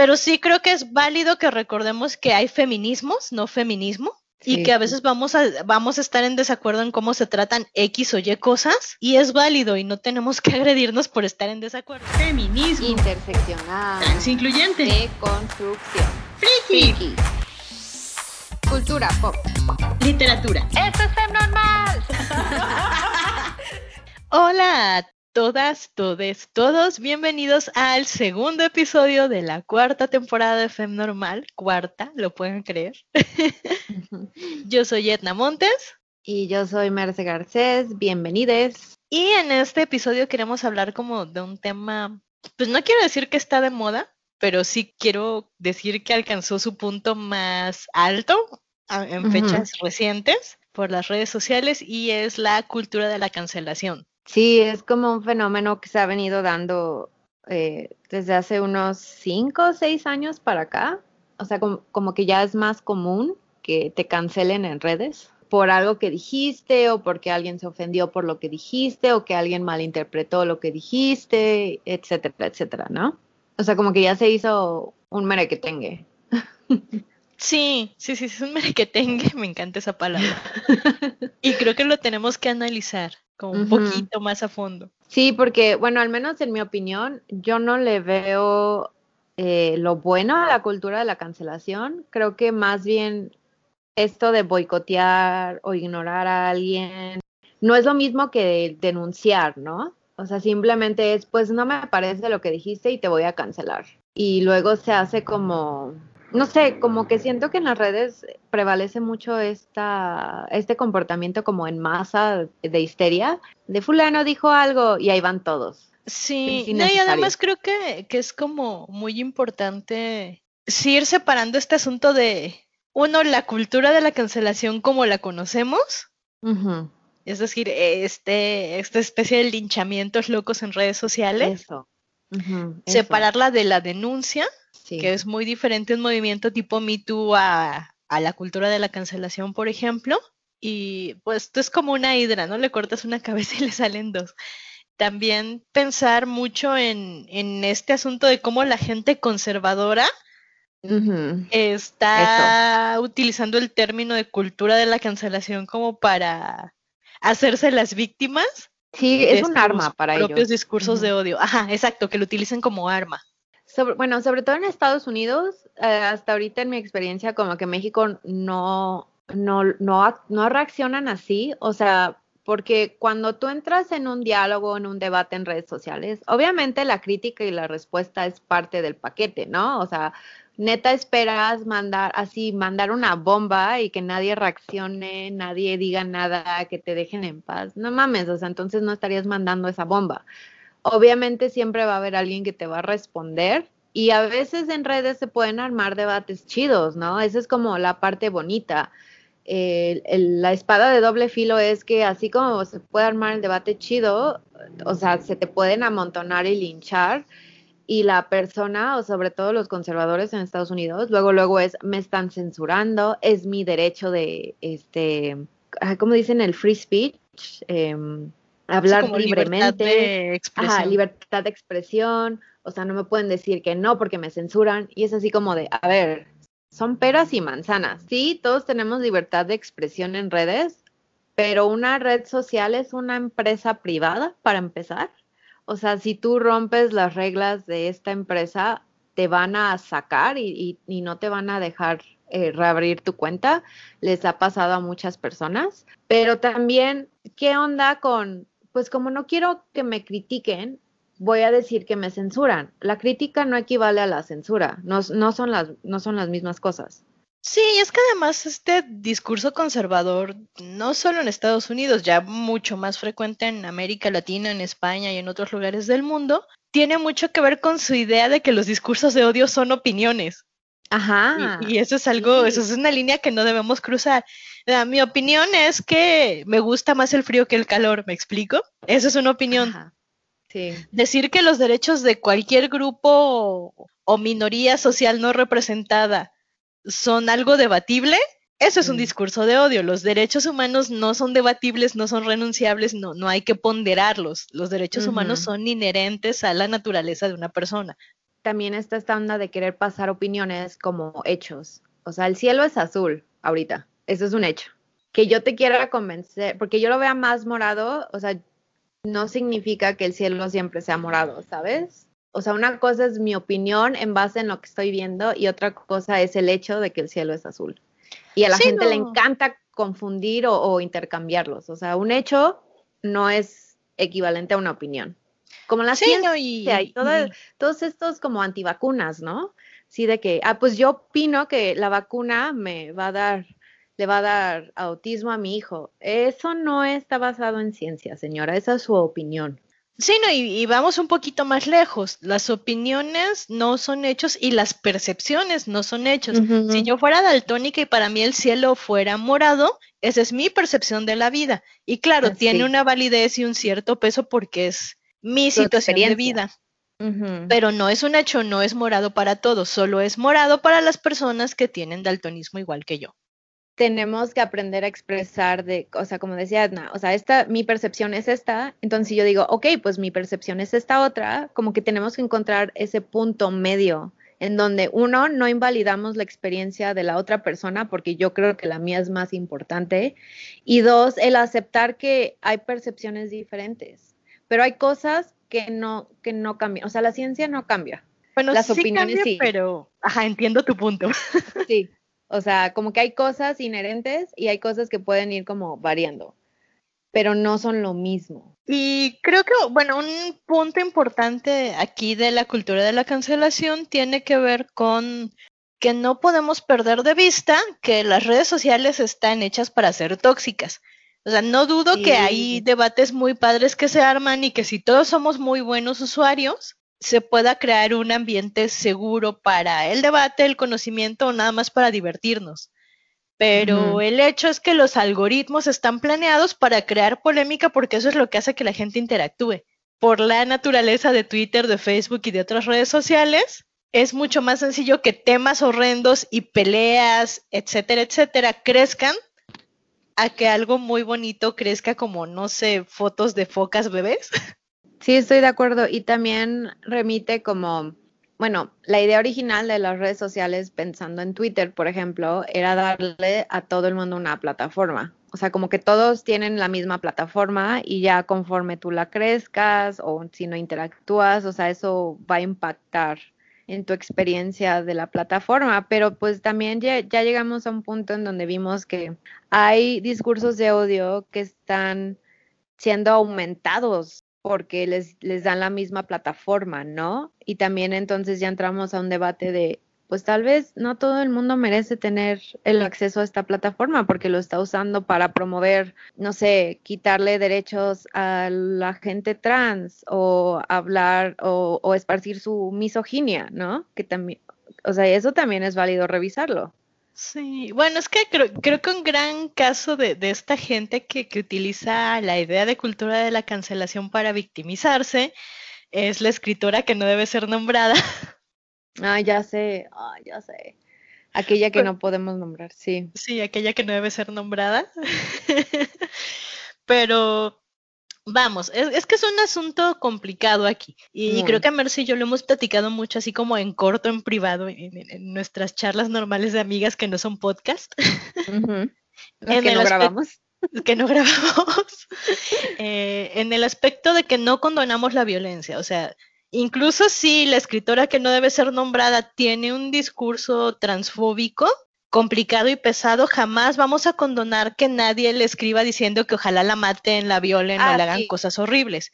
Pero sí creo que es válido que recordemos que hay feminismos, no feminismo. Y que a veces vamos a, vamos a estar en desacuerdo en cómo se tratan X o Y cosas, y es válido y no tenemos que agredirnos por estar en desacuerdo. Feminismo. Interseccional. Transincluyente. Deconstrucción. Friki. Friki. Cultura pop. Literatura. ¡Esto es Normal! Hola todas, todes, todos, bienvenidos al segundo episodio de la cuarta temporada de Fem Normal. Cuarta, lo pueden creer. Yo soy Edna Montes. Y yo soy Merce Garcés, bienvenides. Y en este episodio queremos hablar como de un tema, pues no quiero decir que está de moda, pero sí quiero decir que alcanzó su punto más alto en fechas recientes por las redes sociales y es la cultura de la cancelación. Sí, es como un fenómeno que se ha venido dando eh, desde hace unos cinco o seis años para acá. O sea, como, como que ya es más común que te cancelen en redes por algo que dijiste o porque alguien se ofendió por lo que dijiste o que alguien malinterpretó lo que dijiste, etcétera, etcétera, ¿no? O sea, como que ya se hizo un merequetengue. Sí, sí, sí, es un merequetengue, me encanta esa palabra. Y creo que lo tenemos que analizar como un poquito más a fondo. Sí, porque, bueno, al menos en mi opinión, yo no le veo eh, lo bueno a la cultura de la cancelación. Creo que más bien esto de boicotear o ignorar a alguien no es lo mismo que denunciar, ¿no? O sea, simplemente es, pues no me parece lo que dijiste y te voy a cancelar. Y luego se hace como, no sé, como que siento que en las redes prevalece mucho esta, este comportamiento como en masa de histeria, de fulano dijo algo y ahí van todos. Sí, no, y además creo que, que es como muy importante sí ir separando este asunto de, uno, la cultura de la cancelación como la conocemos, es decir, este, esta especie de linchamientos locos en redes sociales, Eso. ujú, eso, separarla de la denuncia, sí. que es muy diferente un movimiento tipo Me Too a, a la cultura de la cancelación, por ejemplo. Y pues esto es como una hidra, ¿no? Le cortas una cabeza y le salen dos. También pensar mucho en, en este asunto de cómo la gente conservadora está utilizando el término de cultura de la cancelación como para hacerse las víctimas Sí, es un arma para propios ellos. discursos Ujú. de odio. Ajá, exacto, que lo utilicen como arma. Sobre- bueno, sobre todo en Estados Unidos, eh, hasta ahorita en mi experiencia, como que México no, no, no, no reaccionan así, o sea, porque cuando tú entras en un diálogo, en un debate en redes sociales, obviamente la crítica y la respuesta es parte del paquete, ¿no? O sea, neta esperas mandar así, mandar una bomba y que nadie reaccione, nadie diga nada, que te dejen en paz. No mames, o sea, entonces no estarías mandando esa bomba obviamente siempre va a haber alguien que te va a responder y a veces en redes se pueden armar debates chidos, ¿no? Esa es como la parte bonita. La espada de doble filo es que así como se puede armar el debate chido, o sea, se te pueden amontonar y linchar y la persona, o sobre todo los conservadores en Estados Unidos, luego, luego es, me están censurando, es mi derecho de, este, ah, ¿cómo dicen? El free speech, Sí, hablar como libertad libremente. de Ajá, expresión. libertad de expresión, o sea, no me pueden decir que no porque me censuran, y es así como de, a ver, son peras y manzanas. Sí, todos tenemos libertad de expresión en redes, pero una red social es una empresa privada, para empezar. O sea, si tú rompes las reglas de esta empresa, te van a sacar y, y- y no te van a dejar eh, reabrir tu cuenta. Les ha pasado a muchas personas. Pero también, ¿qué onda con, pues como no quiero que me critiquen, voy a decir que me censuran? La crítica no equivale a la censura, no, no, son, las, no son las mismas cosas. Sí, es que además este discurso conservador, no solo en Estados Unidos, ya mucho más frecuente en América Latina, en España y en otros lugares del mundo, tiene mucho que ver con su idea de que los discursos de odio son opiniones. Ajá. Y, y eso es algo, sí. eso es una línea que no debemos cruzar. Ah, mi opinión es que me gusta más el frío que el calor, ¿me explico? Eso es una opinión. Ajá. Sí. Decir que los derechos de cualquier grupo o, minoría social no representada son algo debatible, eso es un Mm. discurso de odio. Los derechos humanos no son debatibles, no son renunciables, no, no hay que ponderarlos. Los derechos humanos son inherentes a la naturaleza de una persona. también está esta onda de querer pasar opiniones como hechos. O sea, el cielo es azul ahorita, eso es un hecho. Que yo te quiera convencer, porque yo lo vea más morado, o sea, no significa que el cielo siempre sea morado, ¿sabes? O sea, una cosa es mi opinión en base en lo que estoy viendo y otra cosa es el hecho de que el cielo es azul. Y a la Sí, gente le no. encanta confundir o, o intercambiarlos. O sea, un hecho no es equivalente a una opinión. Como la Sí, ciencia no, y, y- todos estos como antivacunas, ¿no? Sí, de que, ah, pues yo opino que la vacuna me va a dar, le va a dar autismo a mi hijo. Eso no está basado en ciencia, señora, esa es su opinión. Sí, no, y, y vamos un poquito más lejos. Las opiniones no son hechos y las percepciones no son hechos. Si yo fuera daltónica y para mí el cielo fuera morado, esa es mi percepción de la vida. Y claro, tiene una validez y un cierto peso porque es mi Tu situación de vida. Pero no es un hecho, no es morado para todos, solo es morado para las personas que tienen daltonismo igual que yo. Tenemos que aprender a expresar de, o sea, como decía Edna, o sea, esta, mi percepción es esta, entonces si yo digo, ok, pues mi percepción es esta otra, como que tenemos que encontrar ese punto medio en donde uno, no invalidamos la experiencia de la otra persona porque yo creo que la mía es más importante, y dos, el aceptar que hay percepciones diferentes, pero hay cosas que no, que no cambian, o sea, la ciencia no cambia. Bueno, Las sí opiniones cambia, sí. pero, ajá, entiendo tu punto. Sí, o sea, como que hay cosas inherentes y hay cosas que pueden ir como variando, pero no son lo mismo. Y creo que, bueno, un punto importante aquí de la cultura de la cancelación tiene que ver con que no podemos perder de vista que las redes sociales están hechas para ser tóxicas. O sea, no dudo que hay Sí. debates muy padres que se arman y que si todos somos muy buenos usuarios, se pueda crear un ambiente seguro para el debate, el conocimiento o nada más para divertirnos. Pero el hecho es que los algoritmos están planeados para crear polémica porque eso es lo que hace que la gente interactúe. Por la naturaleza de Twitter, de Facebook y de otras redes sociales, es mucho más sencillo que temas horrendos y peleas, etcétera, etcétera, crezcan a que algo muy bonito crezca como, no sé, fotos de focas bebés. Sí, estoy de acuerdo. Y también remite como, bueno, la idea original de las redes sociales, pensando en Twitter, por ejemplo, era darle a todo el mundo una plataforma. O sea, como que todos tienen la misma plataforma y ya conforme tú la crezcas o si no interactúas, o sea, eso va a impactar en tu experiencia de la plataforma, pero pues también ya, ya llegamos a un punto en donde vimos que hay discursos de odio que están siendo aumentados porque les, les dan la misma plataforma, ¿no? Y también entonces ya entramos a un debate de, pues tal vez no todo el mundo merece tener el acceso a esta plataforma porque lo está usando para promover, no sé, quitarle derechos a la gente trans o hablar o, o esparcir su misoginia, ¿no? Que también, o sea, eso también es válido revisarlo. Sí, bueno, es que creo, creo que un gran caso de, de esta gente que, que utiliza la idea de cultura de la cancelación para victimizarse es la escritora que no debe ser nombrada. Ah, ya sé, ah, ya sé. Aquella que Pero- no podemos nombrar, sí. Sí, aquella que no debe ser nombrada. Pero vamos, es, es que es un asunto complicado aquí. Y creo que Mercy y yo lo hemos platicado mucho, así como en corto, en privado, en, nuestras charlas normales de amigas que no son podcast. En que no grabamos. que no grabamos, eh, en el aspecto de que no condonamos la violencia. O sea, incluso si la escritora que no debe ser nombrada tiene un discurso transfóbico, complicado y pesado, jamás vamos a condonar que nadie le escriba diciendo que ojalá la maten, la violen o Ah, le hagan sí. cosas horribles.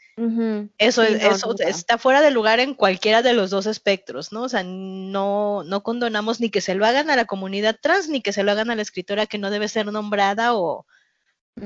Eso, Sí, es- no, eso nunca. está fuera de lugar en cualquiera de los dos espectros, ¿no? O sea, no, no condonamos ni que se lo hagan a la comunidad trans, ni que se lo hagan a la escritora que no debe ser nombrada o,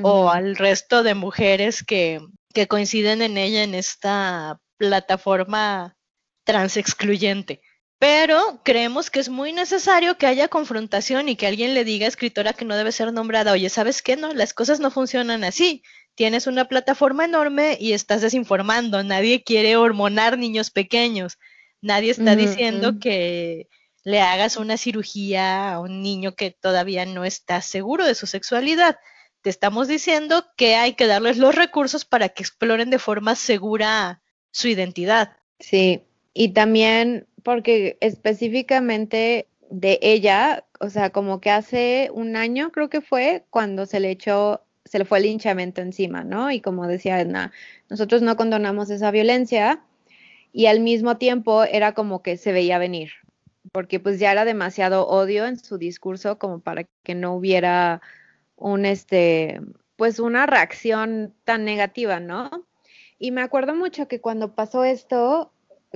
o al resto de mujeres que, que coinciden en ella en esta plataforma trans excluyente. Pero creemos que es muy necesario que haya confrontación y que alguien le diga a escritora que no debe ser nombrada, oye, ¿sabes qué? No, las cosas no funcionan así. Tienes una plataforma enorme y estás desinformando. Nadie quiere hormonar niños pequeños. Nadie está diciendo que le hagas una cirugía a un niño que todavía no está seguro de su sexualidad. Te estamos diciendo que hay que darles los recursos para que exploren de forma segura su identidad. Sí, y también porque específicamente de ella, o sea, como que hace un año creo que fue cuando se le echó, se le fue el linchamiento encima, ¿no? Y como decía Edna, nosotros no condonamos esa violencia y al mismo tiempo era como que se veía venir, porque pues ya era demasiado odio en su discurso como para que no hubiera un este, pues una reacción tan negativa, ¿no? Y me acuerdo mucho que cuando pasó esto,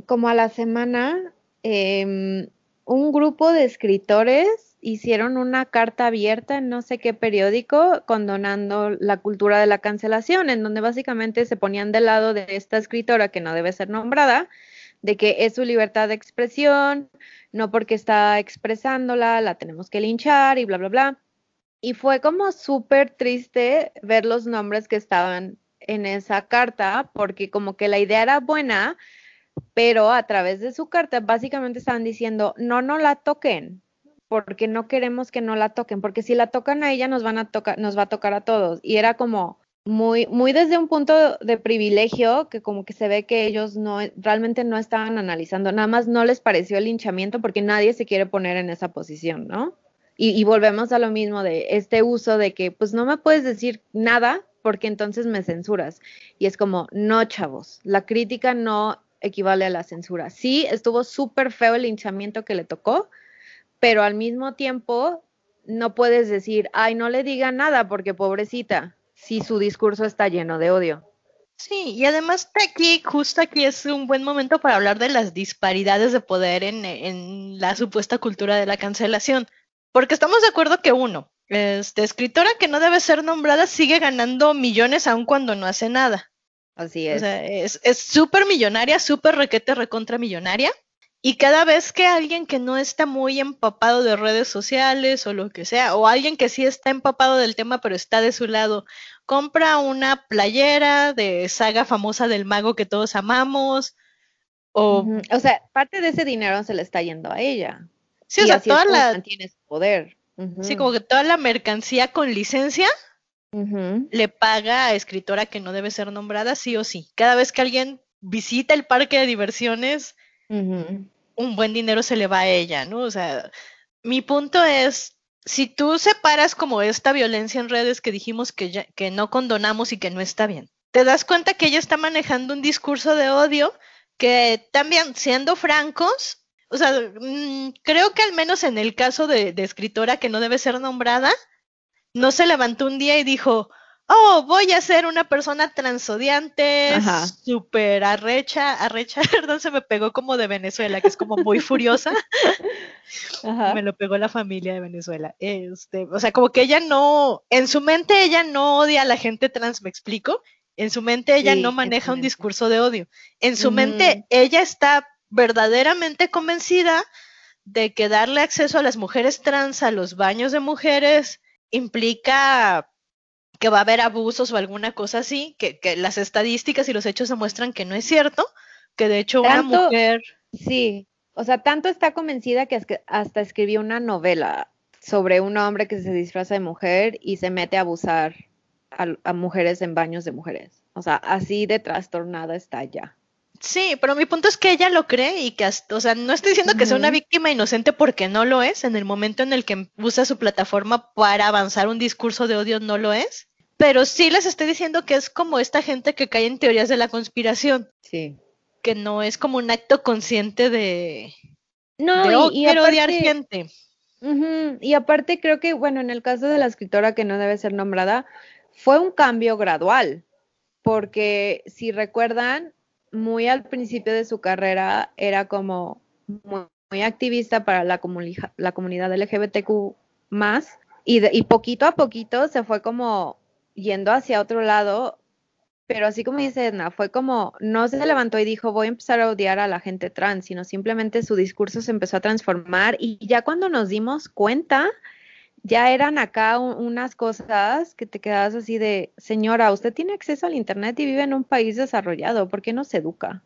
como a la semana, em, un grupo de escritores hicieron una carta abierta en no sé qué periódico condonando la cultura de la cancelación, en donde básicamente se ponían del lado de esta escritora que no debe ser nombrada, de que es su libertad de expresión, no porque está expresándola, la tenemos que linchar y bla, bla, bla. Y fue como súper triste ver los nombres que estaban en esa carta, porque como que la idea era buena, pero a través de su carta básicamente estaban diciendo, no, no la toquen, porque no queremos que no la toquen, porque si la tocan a ella nos van a tocar, nos va a tocar a todos. Y era como muy, muy desde un punto de privilegio, que como que se ve que ellos no, realmente no estaban analizando, nada más no les pareció el linchamiento porque nadie se quiere poner en esa posición, ¿no? Y, y volvemos a lo mismo de este uso de que pues no me puedes decir nada porque entonces me censuras. Y es como, no, chavos, la crítica no equivale a la censura. Sí, estuvo súper feo el linchamiento que le tocó, pero al mismo tiempo no puedes decir, ay, no le diga nada porque pobrecita, si su discurso está lleno de odio. Sí, y además aquí, justo aquí es un buen momento para hablar de las disparidades de poder en, en la supuesta cultura de la cancelación. Porque estamos de acuerdo que uno, este, escritora que no debe ser nombrada sigue ganando millones aun cuando no hace nada. Así es. O sea, es súper millonaria, súper requete recontra millonaria. Y cada vez que alguien que no está muy empapado de redes sociales o lo que sea, o alguien que sí está empapado del tema pero está de su lado, compra una playera de saga famosa del mago que todos amamos, o... Uh -huh. O sea, parte de ese dinero se le está yendo a ella. Sí, o sea, toda la... Mantiene su poder. Uh -huh. Sí, como que toda la mercancía con licencia uh -huh. le paga a escritora que no debe ser nombrada, sí o sí. Cada vez que alguien visita el parque de diversiones, un buen dinero se le va a ella, ¿no? O sea, mi punto es, si tú separas como esta violencia en redes que dijimos que, ya, que no condonamos y que no está bien, te das cuenta que ella está manejando un discurso de odio que también, siendo francos, o sea, mmm, creo que al menos en el caso de, de escritora que no debe ser nombrada, no se levantó un día y dijo, oh, voy a ser una persona transodiante, súper arrecha, arrecha, perdón, se me pegó como de Venezuela, que es como muy furiosa. Ajá. Me lo pegó la familia de Venezuela. Este, o sea, como que ella no, en su mente ella no odia a la gente trans, ¿me explico? En su mente ella sí, no maneja un discurso de odio. En su mm. mente ella está verdaderamente convencida de que darle acceso a las mujeres trans a los baños de mujeres implica que va a haber abusos o alguna cosa así, que, que, las estadísticas y los hechos demuestran que no es cierto, que de hecho tanto, una mujer... Sí, o sea, tanto está convencida que hasta escribió una novela sobre un hombre que se disfraza de mujer y se mete a abusar a, a mujeres en baños de mujeres. O sea, así de trastornada está ya. Sí, pero mi punto es que ella lo cree y que, hasta, o sea, no estoy diciendo que sea una víctima inocente porque no lo es, en el momento en el que usa su plataforma para avanzar un discurso de odio no lo es, pero sí les estoy diciendo que es como esta gente que cae en teorías de la conspiración. Sí. Que no es como un acto consciente de... No, de, oh, y, y quiero aparte, odiar gente. Uh -huh, y aparte creo que, bueno, en el caso de la escritora que no debe ser nombrada, fue un cambio gradual, porque si recuerdan, muy al principio de su carrera era como muy, activista para la, comuni la, comunidad LGBTQ más y, y poquito a poquito se fue como yendo hacia otro lado, pero así como dice Edna, fue como no se levantó y dijo voy a empezar a odiar a la gente trans, sino simplemente su discurso se empezó a transformar y ya cuando nos dimos cuenta, ya eran acá un, unas cosas que te quedabas así de, señora, usted tiene acceso al Internet y vive en un país desarrollado, ¿por qué no se educa?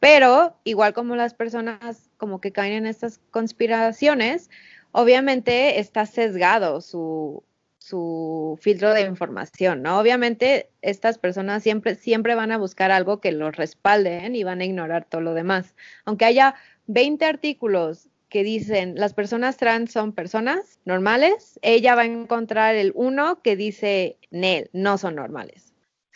Pero, igual como las personas como que caen en estas conspiraciones, obviamente está sesgado su, su filtro de información, ¿no? Obviamente estas personas siempre, siempre van a buscar algo que los respalden y van a ignorar todo lo demás. Aunque haya 20 artículos que dicen las personas trans son personas normales, ella va a encontrar el uno que dice Nel, no son normales.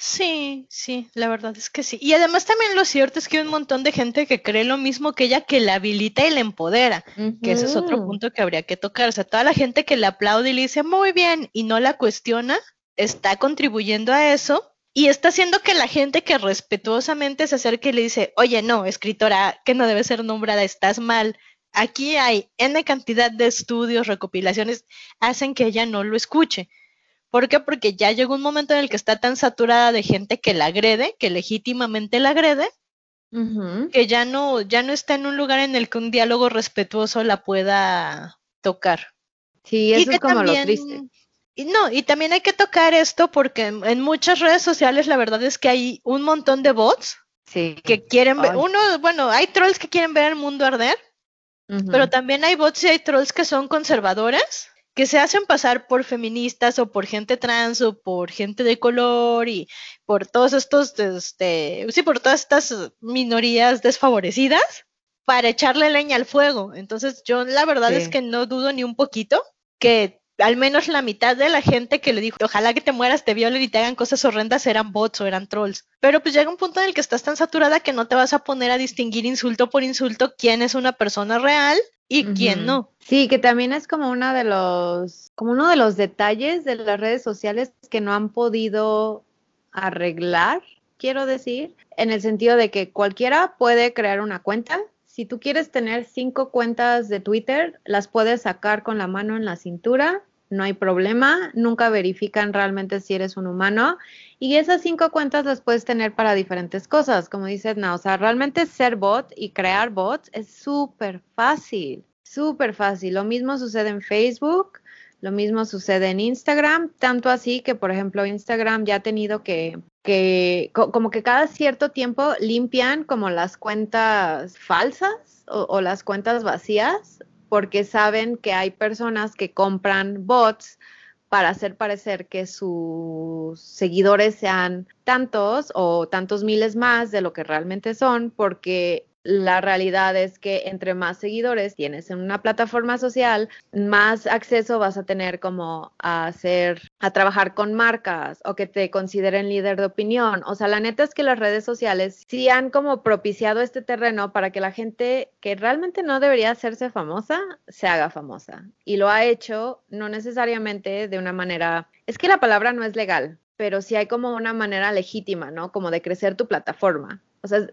Sí, sí, la verdad es que sí. Y además también lo cierto es que hay un montón de gente que cree lo mismo que ella, que la habilita y la empodera, que ese es otro punto que habría que tocar. O sea, toda la gente que le aplaude y le dice muy bien y no la cuestiona, está contribuyendo a eso y está haciendo que la gente que respetuosamente se acerque y le dice, oye, no, escritora, que no debe ser nombrada, estás mal. Aquí hay N cantidad de estudios, recopilaciones, hacen que ella no lo escuche. ¿Por qué? Porque ya llegó un momento en el que está tan saturada de gente que la agrede, que legítimamente la agrede, que ya no, ya no está en un lugar en el que un diálogo respetuoso la pueda tocar. Sí, eso es como lo triste. Y no, y también hay que tocar esto porque en, en muchas redes sociales la verdad es que hay un montón de bots Sí. que quieren ver, Ay. uno, bueno, hay trolls que quieren ver el mundo arder, Pero también hay bots y hay trolls que son conservadores, que se hacen pasar por feministas o por gente trans o por gente de color y por todos estos, este, sí, por todas estas minorías desfavorecidas para echarle leña al fuego. Entonces yo la verdad es que no dudo ni un poquito que al menos la mitad de la gente que le dijo, ojalá que te mueras, te violen y te hagan cosas horrendas, eran bots o eran trolls. Pero pues llega un punto en el que estás tan saturada que no te vas a poner a distinguir insulto por insulto quién es una persona real y quién no. Sí, que también es como uno de los, como uno de los detalles de las redes sociales que no han podido arreglar, quiero decir, en el sentido de que cualquiera puede crear una cuenta. Si tú quieres tener cinco cuentas de Twitter, las puedes sacar con la mano en la cintura, no hay problema, nunca verifican realmente si eres un humano y esas cinco cuentas las puedes tener para diferentes cosas, como dice Edna, o sea, realmente ser bot y crear bots es súper fácil, súper fácil. Lo mismo sucede en Facebook, lo mismo sucede en Instagram, tanto así que, por ejemplo, Instagram ya ha tenido que, que co- como que cada cierto tiempo limpian como las cuentas falsas o las cuentas vacías, porque saben que hay personas que compran bots para hacer parecer que sus seguidores sean tantos o tantos miles más de lo que realmente son, porque la realidad es que entre más seguidores tienes en una plataforma social, más acceso vas a tener como a hacer, a trabajar con marcas o que te consideren líder de opinión. O sea, la neta es que las redes sociales sí han como propiciado este terreno para que la gente que realmente no debería hacerse famosa se haga famosa. Y lo ha hecho no necesariamente de una manera, es que la palabra no es legal, pero sí hay como una manera legítima, ¿no? Como de crecer tu plataforma. O sea,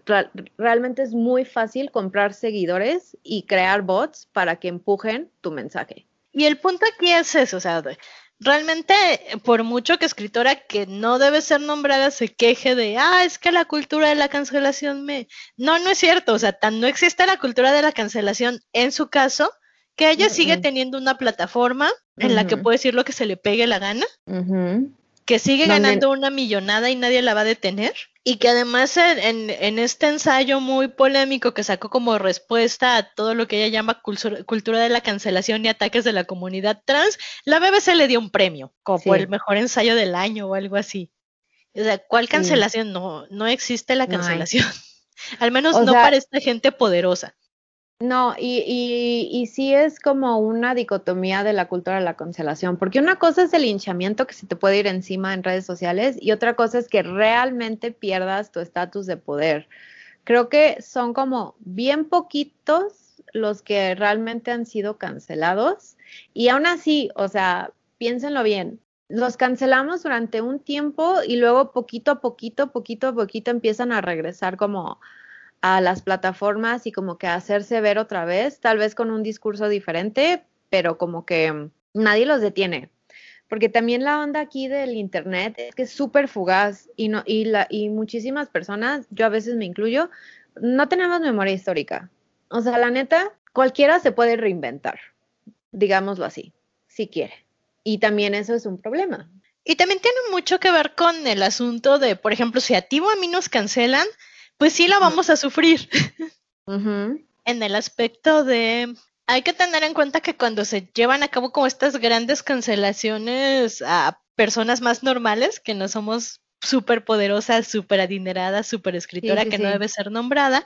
realmente es muy fácil comprar seguidores y crear bots para que empujen tu mensaje. Y el punto aquí es eso, o sea, realmente por mucho que escritora que no debe ser nombrada se queje de, ah, es que la cultura de la cancelación me... No, no es cierto, o sea, tan no existe la cultura de la cancelación en su caso, que ella sigue teniendo una plataforma en la que puede decir lo que se le pegue la gana. Que sigue Donde- ganando una millonada y nadie la va a detener. Y que además en, este ensayo muy polémico que sacó como respuesta a todo lo que ella llama cultura, de la cancelación y ataques de la comunidad trans, la BBC le dio un premio, como Sí. el mejor ensayo del año o algo así. O sea, ¿cuál Sí. cancelación? No, no existe la No cancelación. Al menos O no sea- para esta gente poderosa. No, y, y, y sí es como una dicotomía de la cultura de la cancelación, porque una cosa es el linchamiento que se te puede ir encima en redes sociales y otra cosa es que realmente pierdas tu estatus de poder. Creo que son como bien poquitos los que realmente han sido cancelados y aún así, o sea, piénsenlo bien, los cancelamos durante un tiempo y luego poquito a poquito, poquito a poquito empiezan a regresar como a las plataformas y como que hacerse ver otra vez, tal vez con un discurso diferente, pero como que nadie los detiene. Porque también la onda aquí del internet es que es súper fugaz y no y la y muchísimas personas, yo a veces me incluyo, no tenemos memoria histórica. O sea, la neta, cualquiera se puede reinventar, digámoslo así, si quiere. Y también eso es un problema. Y también tiene mucho que ver con el asunto de, por ejemplo, si a ti a mí nos cancelan, pues sí la vamos a sufrir. En el aspecto de hay que tener en cuenta que cuando se llevan a cabo como estas grandes cancelaciones a personas más normales, que no somos súper poderosas, súper adineradas, súper escritora, sí, que no debe ser nombrada,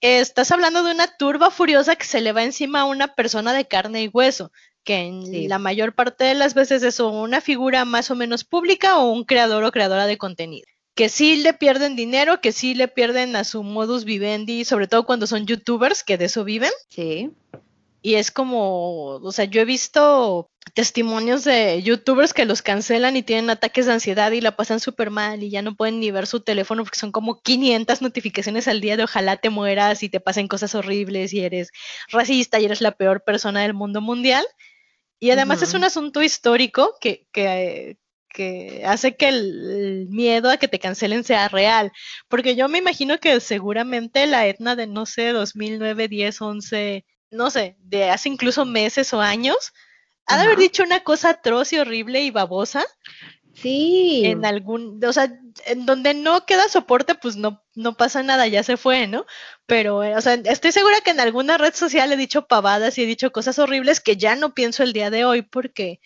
estás hablando de una turba furiosa que se le va encima a una persona de carne y hueso, que en Sí. la mayor parte de las veces es una figura más o menos pública o un creador o creadora de contenido. Que sí le pierden dinero, que sí le pierden a su modus vivendi, sobre todo cuando son youtubers que de eso viven. Sí. Y es como, o sea, yo he visto testimonios de youtubers que los cancelan y tienen ataques de ansiedad y la pasan súper mal y ya no pueden ni ver su teléfono porque son como 500 notificaciones al día de ojalá te mueras y te pasen cosas horribles y eres racista y eres la peor persona del mundo mundial. Y además es un asunto histórico que, que, que hace que el, miedo a que te cancelen sea real. Porque yo me imagino que seguramente la Etna de, no sé, 2009, 10, 11, no sé, de hace incluso meses o años, ha de haber dicho una cosa atroz y horrible y babosa Sí. en algún, o sea, en donde no queda soporte, pues no, no pasa nada, ya se fue, ¿no? Pero, eh, o sea, estoy segura que en alguna red social he dicho pavadas y he dicho cosas horribles que ya no pienso el día de hoy porque,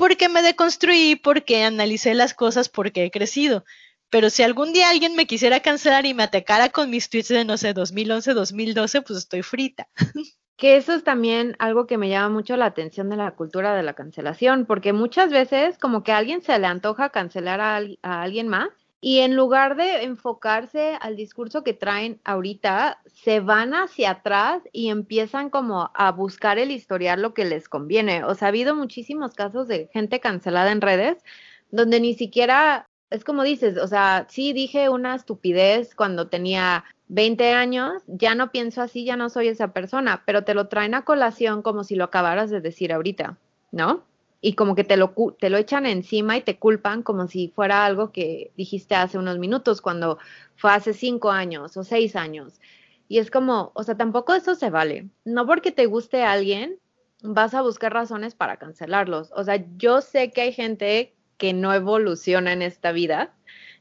porque me deconstruí, porque analicé las cosas, porque he crecido. Pero si algún día alguien me quisiera cancelar y me atacara con mis tweets de, no sé, 2011, 2012, pues estoy frita. Que eso es también algo que me llama mucho la atención de la cultura de la cancelación, porque muchas veces como que a alguien se le antoja cancelar a, a alguien más y en lugar de enfocarse al discurso que traen ahorita, se van hacia atrás y empiezan como a buscar el historial lo que les conviene. O sea, ha habido muchísimos casos de gente cancelada en redes donde ni siquiera, es como dices, o sea, sí dije una estupidez cuando tenía 20 años, ya no pienso así, ya no soy esa persona, pero te lo traen a colación como si lo acabaras de decir ahorita, ¿no? Y como que te lo, te lo echan encima y te culpan como si fuera algo que dijiste hace unos minutos, cuando fue hace cinco años o seis años. Y es como, o sea, tampoco eso se vale. No porque te guste alguien, vas a buscar razones para cancelarlos. O sea, yo sé que hay gente que no evoluciona en esta vida.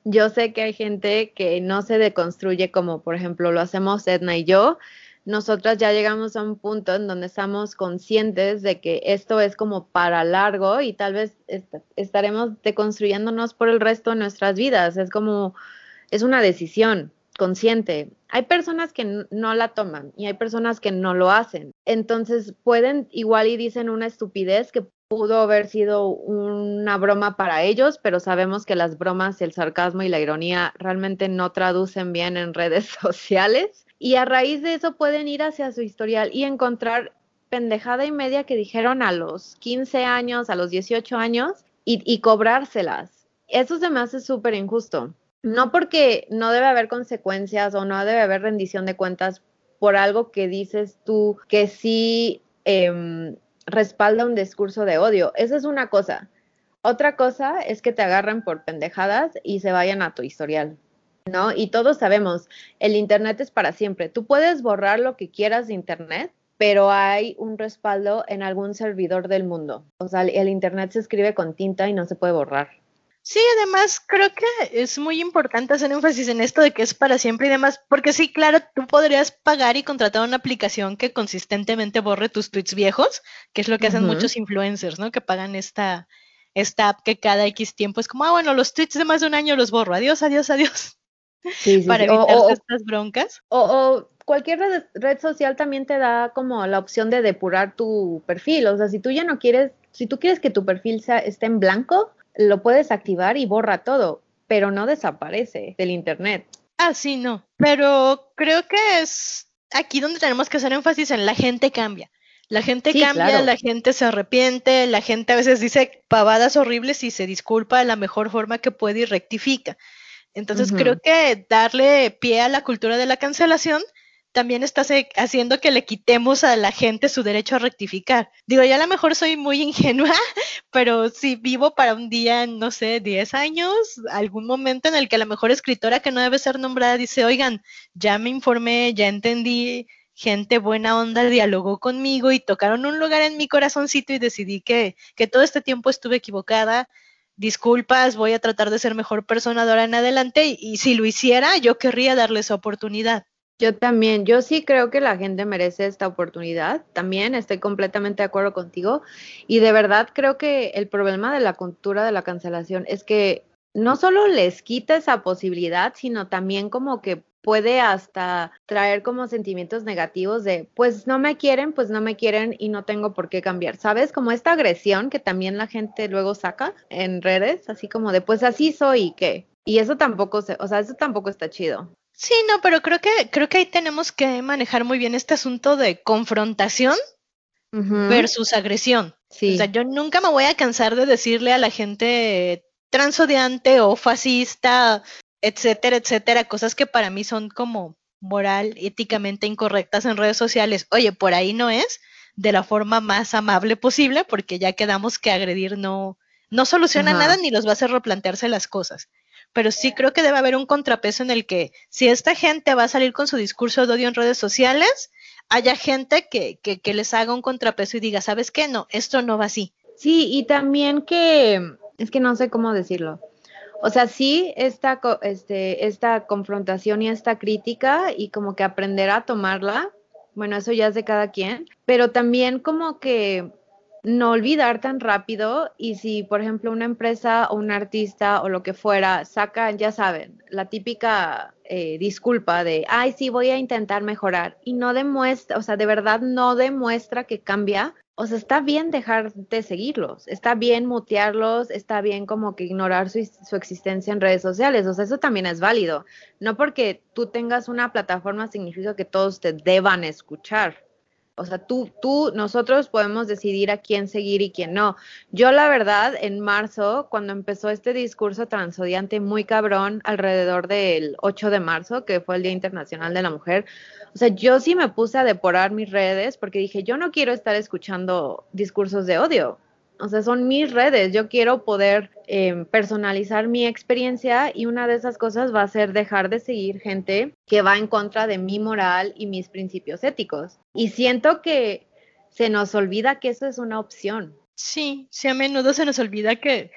Yo sé que hay gente que no se deconstruye como, por ejemplo, lo hacemos Edna y yo. Nosotras ya llegamos a un punto en donde estamos conscientes de que esto es como para largo y tal vez est estaremos deconstruyéndonos por el resto de nuestras vidas. Es como, es una decisión consciente. Hay personas que no la toman y hay personas que no lo hacen. Entonces pueden igual y dicen una estupidez que pudo haber sido una broma para ellos, pero sabemos que las bromas, el sarcasmo y la ironía realmente no traducen bien en redes sociales. Y a raíz de eso pueden ir hacia su historial y encontrar pendejada y media que dijeron a los 15 años, a los 18 años y, cobrárselas. Eso se me hace súper injusto. No porque no debe haber consecuencias o no debe haber rendición de cuentas por algo que dices tú que sí eh, respalda un discurso de odio. Esa es una cosa. Otra cosa es que te agarren por pendejadas y se vayan a tu historial. ¿No? Y todos sabemos, el Internet es para siempre. Tú puedes borrar lo que quieras de Internet, pero hay un respaldo en algún servidor del mundo. O sea, el Internet se escribe con tinta y no se puede borrar. Sí, además creo que es muy importante hacer énfasis en esto de que es para siempre y demás, porque sí, claro, tú podrías pagar y contratar una aplicación que consistentemente borre tus tweets viejos, que es lo que hacen Uh -huh. muchos influencers, ¿no? Que pagan esta, esta app que cada X tiempo es como, ah, bueno, los tweets de más de un año los borro, adiós, adiós, adiós. Sí, sí, para sí. evitar o, estas broncas. O, o cualquier red, red, social también te da como la opción de depurar tu perfil. O sea, si tú ya no quieres, si tú quieres que tu perfil sea, esté en blanco, lo puedes activar y borra todo, pero no desaparece del internet. Ah, sí, no. Pero creo que es aquí donde tenemos que hacer énfasis en la gente cambia. La gente sí, cambia, claro. la gente se arrepiente, la gente a veces dice pavadas horribles y se disculpa de la mejor forma que puede y rectifica. Entonces uh -huh. creo que darle pie a la cultura de la cancelación también está haciendo que le quitemos a la gente su derecho a rectificar. Digo, yo a lo mejor soy muy ingenua, pero si vivo para un día, no sé, 10 años, algún momento en el que la mejor escritora que no debe ser nombrada dice, oigan, ya me informé, ya entendí, gente buena onda dialogó conmigo y tocaron un lugar en mi corazoncito y decidí que, que todo este tiempo estuve equivocada. Disculpas, voy a tratar de ser mejor persona de ahora en adelante y, y si lo hiciera, yo querría darle esa oportunidad. Yo también, yo sí creo que la gente merece esta oportunidad, también estoy completamente de acuerdo contigo y de verdad creo que el problema de la cultura de la cancelación es que no solo les quita esa posibilidad, sino también como que puede hasta traer como sentimientos negativos de, pues no me quieren, pues no me quieren y no tengo por qué cambiar, ¿sabes? Como esta agresión que también la gente luego saca en redes, así como de, pues así soy y qué. Y eso tampoco se, o sea, eso tampoco está chido. Sí, no, pero creo que creo que ahí tenemos que manejar muy bien este asunto de confrontación versus agresión. Sí. O sea, yo nunca me voy a cansar de decirle a la gente transodiante o fascista, etcétera, etcétera, cosas que para mí son como moral, éticamente incorrectas en redes sociales. Oye, por ahí no es de la forma más amable posible, porque ya quedamos que agredir no, no soluciona Ajá. nada ni los va a hacer replantearse las cosas. Pero sí creo que debe haber un contrapeso en el que si esta gente va a salir con su discurso de odio en redes sociales, haya gente que, que, que les haga un contrapeso y diga, ¿sabes qué? No, esto no va así. Sí, y también que, es que no sé cómo decirlo. O sea, sí, esta, este, esta confrontación y esta crítica y como que aprender a tomarla, bueno, eso ya es de cada quien, pero también como que no olvidar tan rápido y si, por ejemplo, una empresa o un artista o lo que fuera saca, ya saben, la típica eh, disculpa de, ay, sí, voy a intentar mejorar y no demuestra, o sea, de verdad no demuestra que cambia, o sea, está bien dejar de seguirlos, está bien mutearlos, está bien como que ignorar su, su, existencia en redes sociales, o sea, eso también es válido. No porque tú tengas una plataforma significa que todos te deban escuchar. O sea, tú, tú, nosotros podemos decidir a quién seguir y quién no. Yo, la verdad, en marzo, cuando empezó este discurso transodiante muy cabrón, alrededor del 8 de marzo, que fue el Día Internacional de la Mujer, o sea, yo sí me puse a depurar mis redes porque dije, yo no quiero estar escuchando discursos de odio. O sea, son mis redes. Yo quiero poder eh, personalizar mi experiencia y una de esas cosas va a ser dejar de seguir gente que va en contra de mi moral y mis principios éticos. Y siento que se nos olvida que eso es una opción. Sí, sí, a menudo se nos olvida que,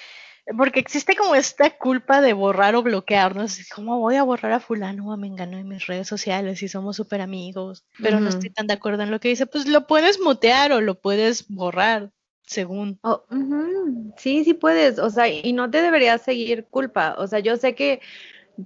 porque existe como esta culpa de borrar o bloquearnos. ¿Cómo voy a borrar a fulano o a mengano en mis redes sociales si somos súper amigos? Pero uh -huh. no estoy tan de acuerdo en lo que dice. Pues lo puedes mutear o lo puedes borrar según. Oh, uh -huh. Sí, sí puedes, o sea, y no te deberías seguir culpa. O sea, yo sé que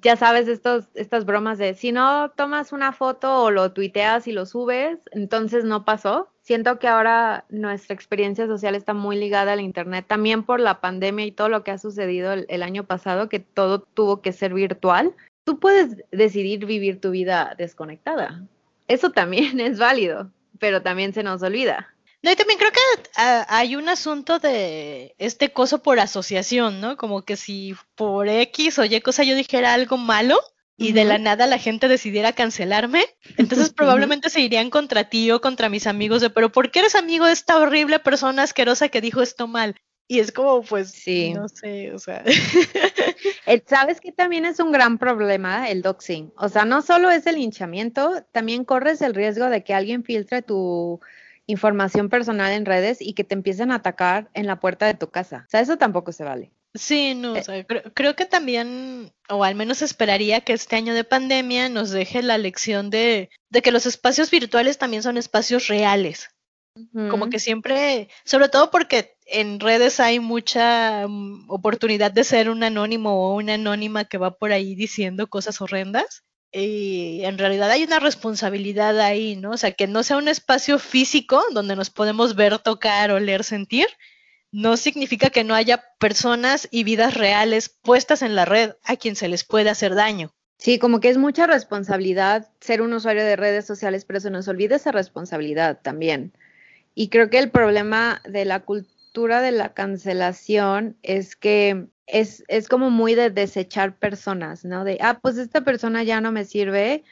ya sabes estos, estas bromas de si no tomas una foto o lo tuiteas y lo subes, entonces no pasó. Siento que ahora nuestra experiencia social está muy ligada al Internet, también por la pandemia y todo lo que ha sucedido el, el año pasado, que todo tuvo que ser virtual. Tú puedes decidir vivir tu vida desconectada. Eso también es válido, pero también se nos olvida. No, y también creo que hay un asunto de este coso por asociación, ¿no? Como que si por X o Y cosa yo dijera algo malo y uh -huh. de la nada la gente decidiera cancelarme, entonces probablemente se irían contra ti o contra mis amigos de, pero ¿por qué eres amigo de esta horrible persona asquerosa que dijo esto mal? Y es como, pues, sí. no sé, o sea. Sabes que también es un gran problema el doxing. O sea, no solo es el hinchamiento, también corres el riesgo de que alguien filtre tu información personal en redes y que te empiecen a atacar en la puerta de tu casa. O sea, eso tampoco se vale. Sí, no, o sea, creo, creo, que también, o al menos esperaría que este año de pandemia nos deje la lección de, de que los espacios virtuales también son espacios reales. Uh -huh. Como que siempre, sobre todo porque en redes hay mucha um, oportunidad de ser un anónimo o una anónima que va por ahí diciendo cosas horrendas y en realidad hay una responsabilidad ahí, ¿no? O sea, que no sea un espacio físico donde nos podemos ver, tocar, oler, sentir, no significa que no haya personas y vidas reales puestas en la red a quien se les puede hacer daño. Sí, como que es mucha responsabilidad ser un usuario de redes sociales, pero se nos olvida esa responsabilidad también. Y creo que el problema de la cultura de la cancelación es que es, es como muy de desechar personas, ¿no? De, ah, pues esta persona ya no me sirve.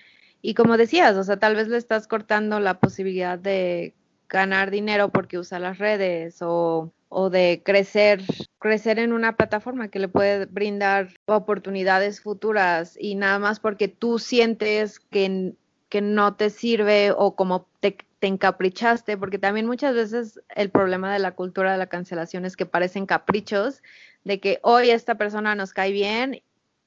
Y como decías, o sea, tal vez le estás cortando la posibilidad de ganar dinero porque usa las redes o, o de crecer, crecer en una plataforma que le puede brindar oportunidades futuras y nada más porque tú sientes que, que no te sirve o como te, te encaprichaste, porque también muchas veces el problema de la cultura de la cancelación es que parecen caprichos de que hoy esta persona nos cae bien,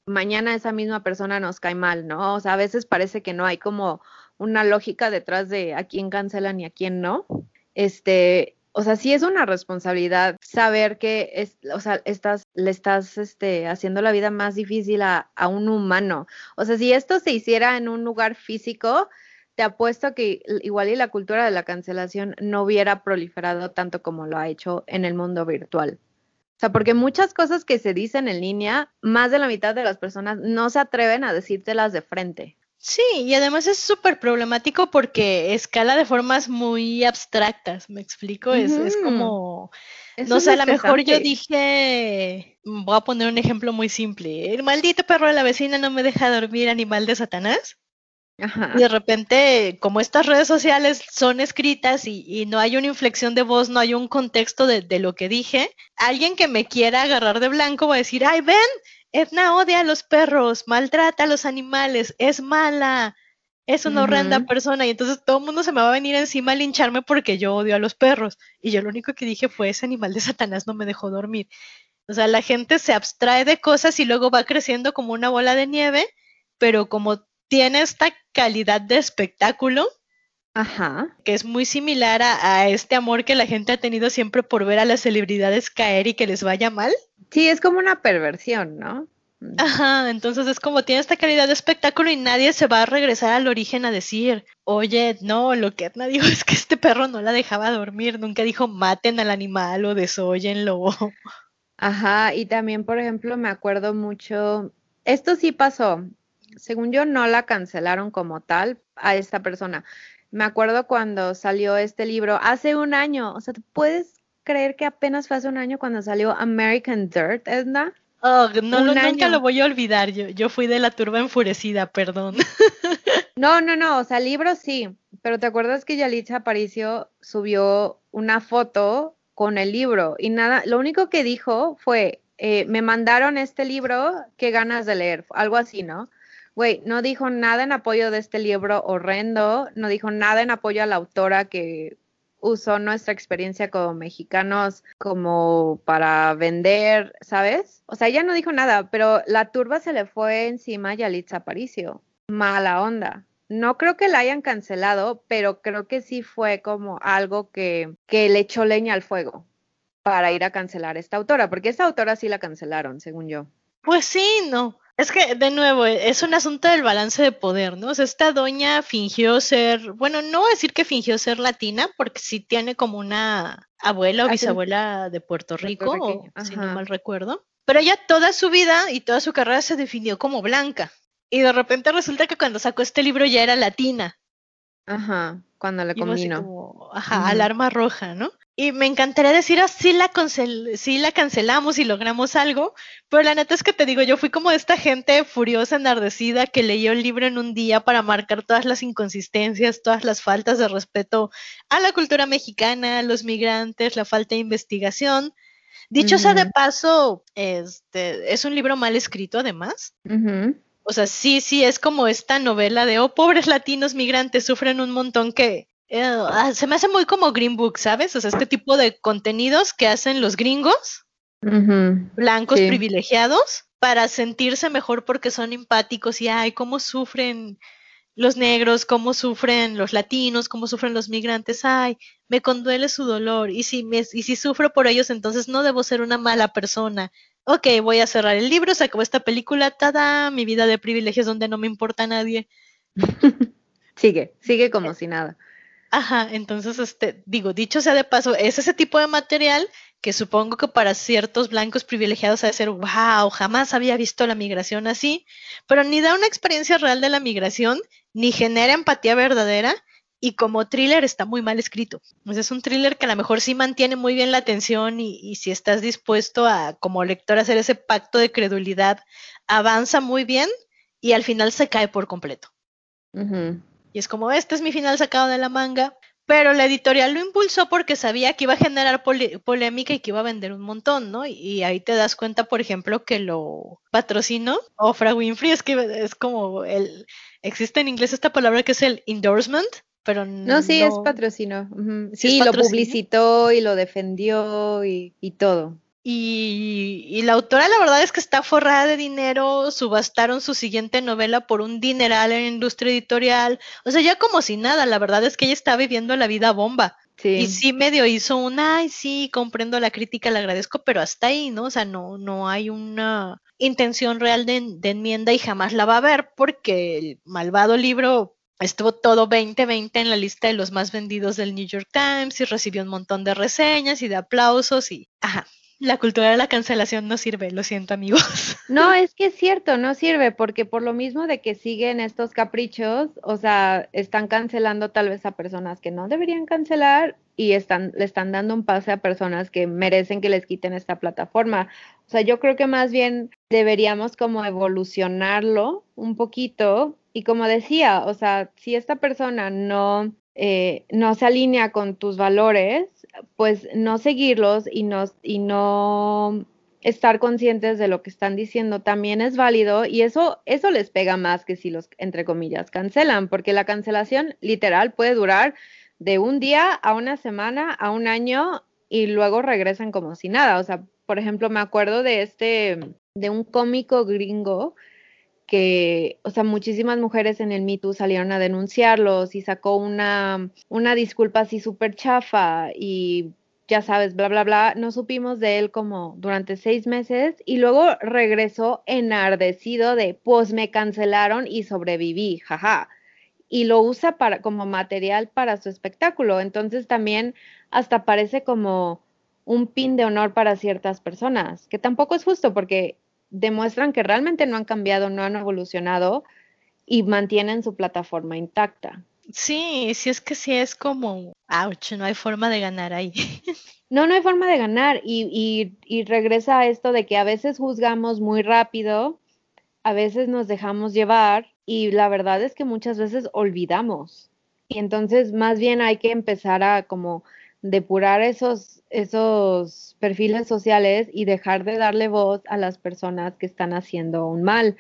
mañana esa misma persona nos cae mal, ¿no? O sea, a veces parece que no hay como una lógica detrás de a quién cancelan y a quién no. Este, o sea, sí es una responsabilidad saber que es, o sea, estás, le estás este, haciendo la vida más difícil a, a un humano. O sea, si esto se hiciera en un lugar físico, te apuesto que igual y la cultura de la cancelación no hubiera proliferado tanto como lo ha hecho en el mundo virtual. O sea, porque muchas cosas que se dicen en línea, más de la mitad de las personas no se atreven a decírtelas de frente. Sí, y además es súper problemático porque escala de formas muy abstractas, ¿me explico? Es, es como, no sé, a lo mejor yo dije, voy a poner un ejemplo muy simple, el maldito perro de la vecina no me deja dormir, animal de Satanás. Ajá. Y de repente, como estas redes sociales son escritas y, y no hay una inflexión de voz, no hay un contexto de, de lo que dije, alguien que me quiera agarrar de blanco va a decir, ay, ven, Edna odia a los perros, maltrata a los animales, es mala, es una horrenda persona. Y entonces todo el mundo se me va a venir encima a lincharme porque yo odio a los perros. Y yo lo único que dije fue, ese animal de Satanás no me dejó dormir. O sea, la gente se abstrae de cosas y luego va creciendo como una bola de nieve, pero como tiene esta calidad de espectáculo, Ajá. que es muy similar a, a este amor que la gente ha tenido siempre por ver a las celebridades caer y que les vaya mal. Sí, es como una perversión, ¿no? Ajá, entonces es como tiene esta calidad de espectáculo y nadie se va a regresar al origen a decir, oye, no, lo que Edna dijo es que este perro no la dejaba dormir, nunca dijo maten al animal o desóyenlo. Ajá, y también, por ejemplo, me acuerdo mucho, esto sí pasó, según yo no la cancelaron como tal a esta persona. Me acuerdo cuando salió este libro hace un año, o sea, ¿tú puedes creer que apenas fue hace un año cuando salió American Dirt, Edna? Oh, no, Un lo- nunca lo voy a olvidar, yo, yo fui de la turba enfurecida, perdón. No, no, no, o sea, libro sí, pero ¿te acuerdas que Yalitza Aparicio subió una foto con el libro y nada, lo único que dijo fue, eh, me mandaron este libro, qué ganas de leer, algo así, ¿no? Güey, no dijo nada en apoyo de este libro horrendo, no dijo nada en apoyo a la autora que usó nuestra experiencia como mexicanos como para vender, ¿sabes? O sea, ella no dijo nada, pero la turba se le fue encima a Yalitza Aparicio. Mala onda. No creo que la hayan cancelado, pero creo que sí fue como algo que, que le echó leña al fuego para ir a cancelar a esta autora, porque esta autora sí la cancelaron, según yo. Pues sí, no. Es que, de nuevo, es un asunto del balance de poder, ¿no? O sea, esta doña fingió ser, bueno, no voy a decir que fingió ser latina, porque sí tiene como una abuela o Acen- bisabuela de Puerto Rico, o, si no mal recuerdo. Pero ella toda su vida y toda su carrera se definió como blanca. Y de repente resulta que cuando sacó este libro ya era latina. Ajá, cuando le así como, ajá, alarma roja, ¿no? Y me encantaría decir, ah, sí la, sí la cancelamos y logramos algo, pero la neta es que te digo, yo fui como esta gente furiosa, enardecida, que leyó el libro en un día para marcar todas las inconsistencias, todas las faltas de respeto a la cultura mexicana, a los migrantes, la falta de investigación. Dicho sea de paso, este, es un libro mal escrito además. O sea, sí, sí, es como esta novela de, oh, pobres latinos migrantes sufren un montón que eh, ah, se me hace muy como Green Book, ¿sabes? O sea, este tipo de contenidos que hacen los gringos, blancos Sí. privilegiados, para sentirse mejor porque son empáticos y, ay, cómo sufren los negros, cómo sufren los latinos, cómo sufren los migrantes, ay, me conduele su dolor y si, me, y si sufro por ellos, entonces no debo ser una mala persona. Ok, voy a cerrar el libro, se acabó esta película, tada, mi vida de privilegios donde no me importa a nadie. Sigue, sigue como si nada. Ajá, entonces, este, digo, dicho sea de paso, es ese tipo de material que supongo que para ciertos blancos privilegiados ha de ser, wow, jamás había visto la migración así, pero ni da una experiencia real de la migración, ni genera empatía verdadera, y como thriller está muy mal escrito. Es un thriller que a lo mejor sí mantiene muy bien la atención y, y si estás dispuesto a, como lector, hacer ese pacto de credulidad, avanza muy bien y al final se cae por completo. Y es como, este es mi final sacado de la manga. Pero la editorial lo impulsó porque sabía que iba a generar polémica y que iba a vender un montón, ¿no? Y, ahí te das cuenta, por ejemplo, que lo patrocinó Oprah Winfrey. Es que es como el. Existe en inglés esta palabra que es el endorsement, pero No, sí, es. Ujú. ¿Sí es lo publicitó y lo defendió y, y todo. Y, y la autora, la verdad es que está forrada de dinero, subastaron su siguiente novela por un dineral en la industria editorial, o sea, ya como si nada, la verdad es que ella está viviendo la vida bomba. Sí. Y sí medio hizo un, ay, sí, comprendo la crítica, le agradezco, pero hasta ahí, ¿no? O sea, no, no hay una intención real de, de enmienda y jamás la va a haber porque el malvado libro estuvo todo 2020 en la lista de los más vendidos del New York Times y recibió un montón de reseñas y de aplausos y, ajá, la cultura de la cancelación no sirve, lo siento amigos. No, es que es cierto, no sirve, porque por lo mismo de que siguen estos caprichos, o sea, están cancelando tal vez a personas que no deberían cancelar y están, le están dando un pase a personas que merecen que les quiten esta plataforma. O sea, yo creo que más bien deberíamos como evolucionarlo un poquito y como decía, o sea, si esta persona no, eh, no se alinea con tus valores, pues no seguirlos y no, y no estar conscientes de lo que están diciendo también es válido y eso, eso les pega más que si los, entre comillas, cancelan, porque la cancelación literal puede durar de un día a una semana, a un año y luego regresan como si nada. O sea, por ejemplo, me acuerdo de este, de un cómico gringo que, o sea, muchísimas mujeres en el Me Too salieron a denunciarlos y sacó una, una disculpa así súper chafa y ya sabes, bla, bla, bla. No supimos de él como durante seis meses y luego regresó enardecido de, pues me cancelaron y sobreviví, jaja. Y lo usa para, como material para su espectáculo. Entonces también hasta parece como un pin de honor para ciertas personas, que tampoco es justo porque demuestran que realmente no han cambiado, no han evolucionado y mantienen su plataforma intacta. Sí, sí es que sí es como, ouch, no hay forma de ganar ahí. No, no hay forma de ganar y, y, y regresa a esto de que a veces juzgamos muy rápido, a veces nos dejamos llevar y la verdad es que muchas veces olvidamos. Y entonces más bien hay que empezar a como depurar esos, esos perfiles sociales y dejar de darle voz a las personas que están haciendo un mal.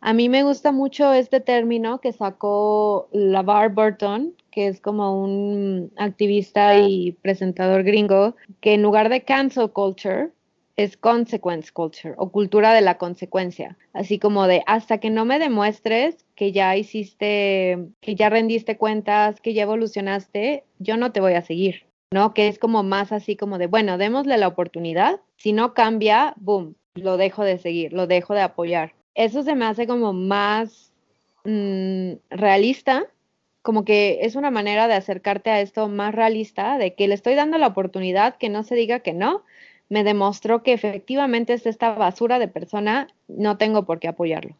A mí me gusta mucho este término que sacó LaVar Burton, que es como un activista y presentador gringo, que en lugar de cancel culture, es consequence culture o cultura de la consecuencia, así como de hasta que no me demuestres que ya hiciste, que ya rendiste cuentas, que ya evolucionaste, yo no te voy a seguir. ¿No? Que es como más así como de, bueno, démosle la oportunidad, si no cambia, boom, lo dejo de seguir, lo dejo de apoyar. Eso se me hace como más mmm, realista, como que es una manera de acercarte a esto más realista, de que le estoy dando la oportunidad, que no se diga que no, me demostró que efectivamente es esta basura de persona, no tengo por qué apoyarlo.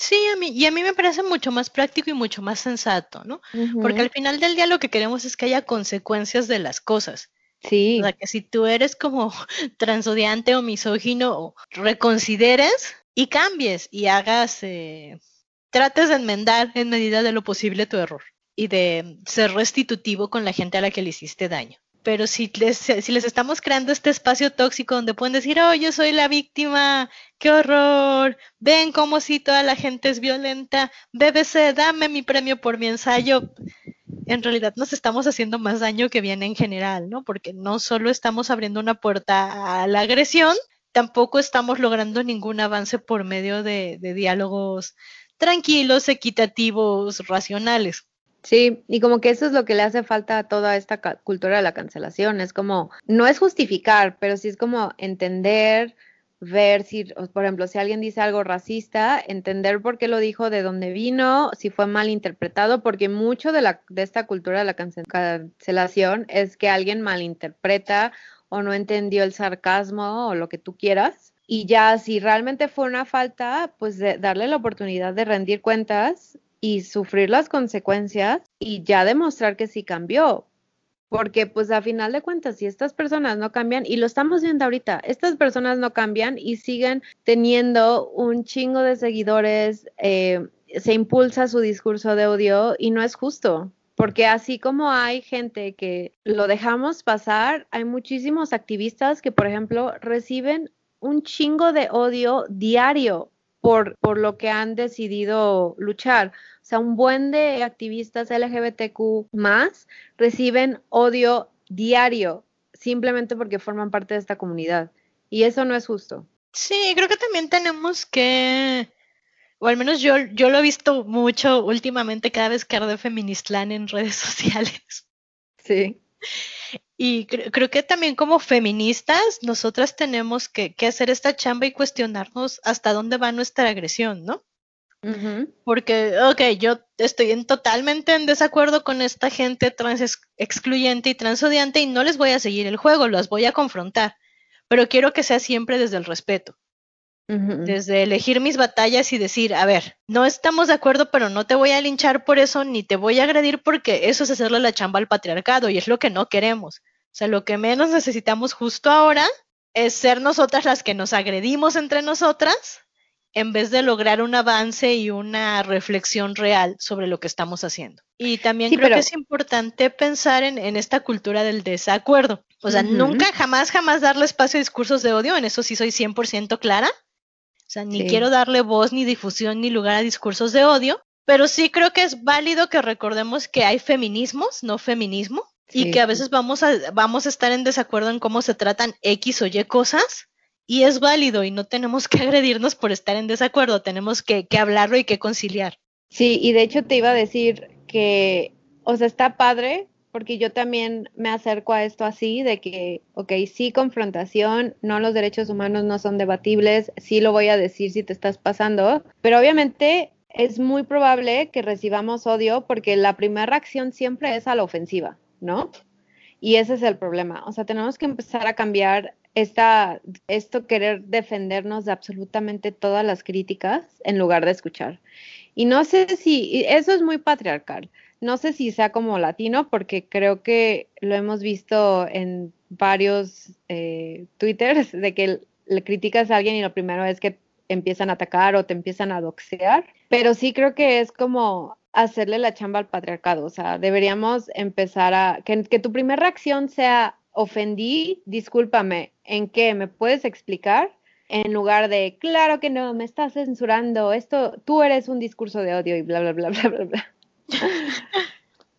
Sí, a mí, y a mí me parece mucho más práctico y mucho más sensato, ¿no? Uh -huh. Porque al final del día lo que queremos es que haya consecuencias de las cosas. Sí. O sea, que si tú eres como transodiante o misógino, reconsideres y cambies y hagas, eh, trates de enmendar en medida de lo posible tu error y de ser restitutivo con la gente a la que le hiciste daño. Pero si les, si les estamos creando este espacio tóxico donde pueden decir, oh, yo soy la víctima, qué horror, ven cómo si toda la gente es violenta, BBC, dame mi premio por mi ensayo, en realidad nos estamos haciendo más daño que bien en general, ¿no? Porque no solo estamos abriendo una puerta a la agresión, tampoco estamos logrando ningún avance por medio de diálogos tranquilos, equitativos, racionales. Sí, y como que eso es lo que le hace falta a toda esta cultura de la cancelación. Es como, no es justificar, pero sí es como entender, ver si, por ejemplo, si alguien dice algo racista, entender por qué lo dijo, de dónde vino, si fue mal interpretado, porque mucho de, la, de esta cultura de la cancelación es que alguien malinterpreta o no entendió el sarcasmo o lo que tú quieras. Y ya si realmente fue una falta, pues de darle la oportunidad de rendir cuentas y sufrir las consecuencias y ya demostrar que sí cambió. Porque pues a final de cuentas, si estas personas no cambian, y lo estamos viendo ahorita, estas personas no cambian y siguen teniendo un chingo de seguidores, eh, se impulsa su discurso de odio y no es justo. Porque así como hay gente que lo dejamos pasar, hay muchísimos activistas que, por ejemplo, reciben un chingo de odio diario por, por lo que han decidido luchar. O sea, un buen de activistas LGBTQ más reciben odio diario simplemente porque forman parte de esta comunidad. Y eso no es justo. Sí, creo que también tenemos que, o al menos yo, yo lo he visto mucho últimamente cada vez que arde Feministland en redes sociales. Sí. Y cre- creo que también como feministas, nosotras tenemos que, que hacer esta chamba y cuestionarnos hasta dónde va nuestra agresión, ¿no? Porque, ok, yo estoy en, totalmente en desacuerdo con esta gente trans ex- excluyente y transodiante y no les voy a seguir el juego, las voy a confrontar. Pero quiero que sea siempre desde el respeto. Desde elegir mis batallas y decir, a ver, no estamos de acuerdo, pero no te voy a linchar por eso, ni te voy a agredir porque eso es hacerle la chamba al patriarcado y es lo que no queremos. O sea, lo que menos necesitamos justo ahora es ser nosotras las que nos agredimos entre nosotras en vez de lograr un avance y una reflexión real sobre lo que estamos haciendo. Y también Sí, creo pero- que es importante pensar en, en esta cultura del desacuerdo. O sea, nunca, jamás, jamás darle espacio a discursos de odio, en eso sí soy 100% clara. O sea, ni Sí. quiero darle voz, ni difusión, ni lugar a discursos de odio, pero sí creo que es válido que recordemos que hay feminismos, no feminismo, y que a veces vamos a, vamos a estar en desacuerdo en cómo se tratan X o Y cosas, y es válido, y no tenemos que agredirnos por estar en desacuerdo, tenemos que, que hablarlo y que conciliar. Sí, y de hecho te iba a decir que, o sea, está padre, porque yo también me acerco a esto así, de que, ok, sí, confrontación, no los derechos humanos no son debatibles, sí lo voy a decir si te estás pasando, pero obviamente es muy probable que recibamos odio porque la primera reacción siempre es a la ofensiva, ¿no? Y ese es el problema. O sea, tenemos que empezar a cambiar esta, esto querer defendernos de absolutamente todas las críticas en lugar de escuchar. Y no sé si, eso es muy patriarcal. No sé si sea como latino, porque creo que lo hemos visto en varios eh, twitters de que le criticas a alguien y lo primero es que empiezan a atacar o te empiezan a doxear. Pero sí creo que es como hacerle la chamba al patriarcado. O sea, deberíamos empezar a que, que tu primera reacción sea ofendí, discúlpame, ¿en qué? ¿Me puedes explicar? En lugar de, claro que no, me estás censurando, esto, tú eres un discurso de odio y bla, bla, bla, bla, bla, bla.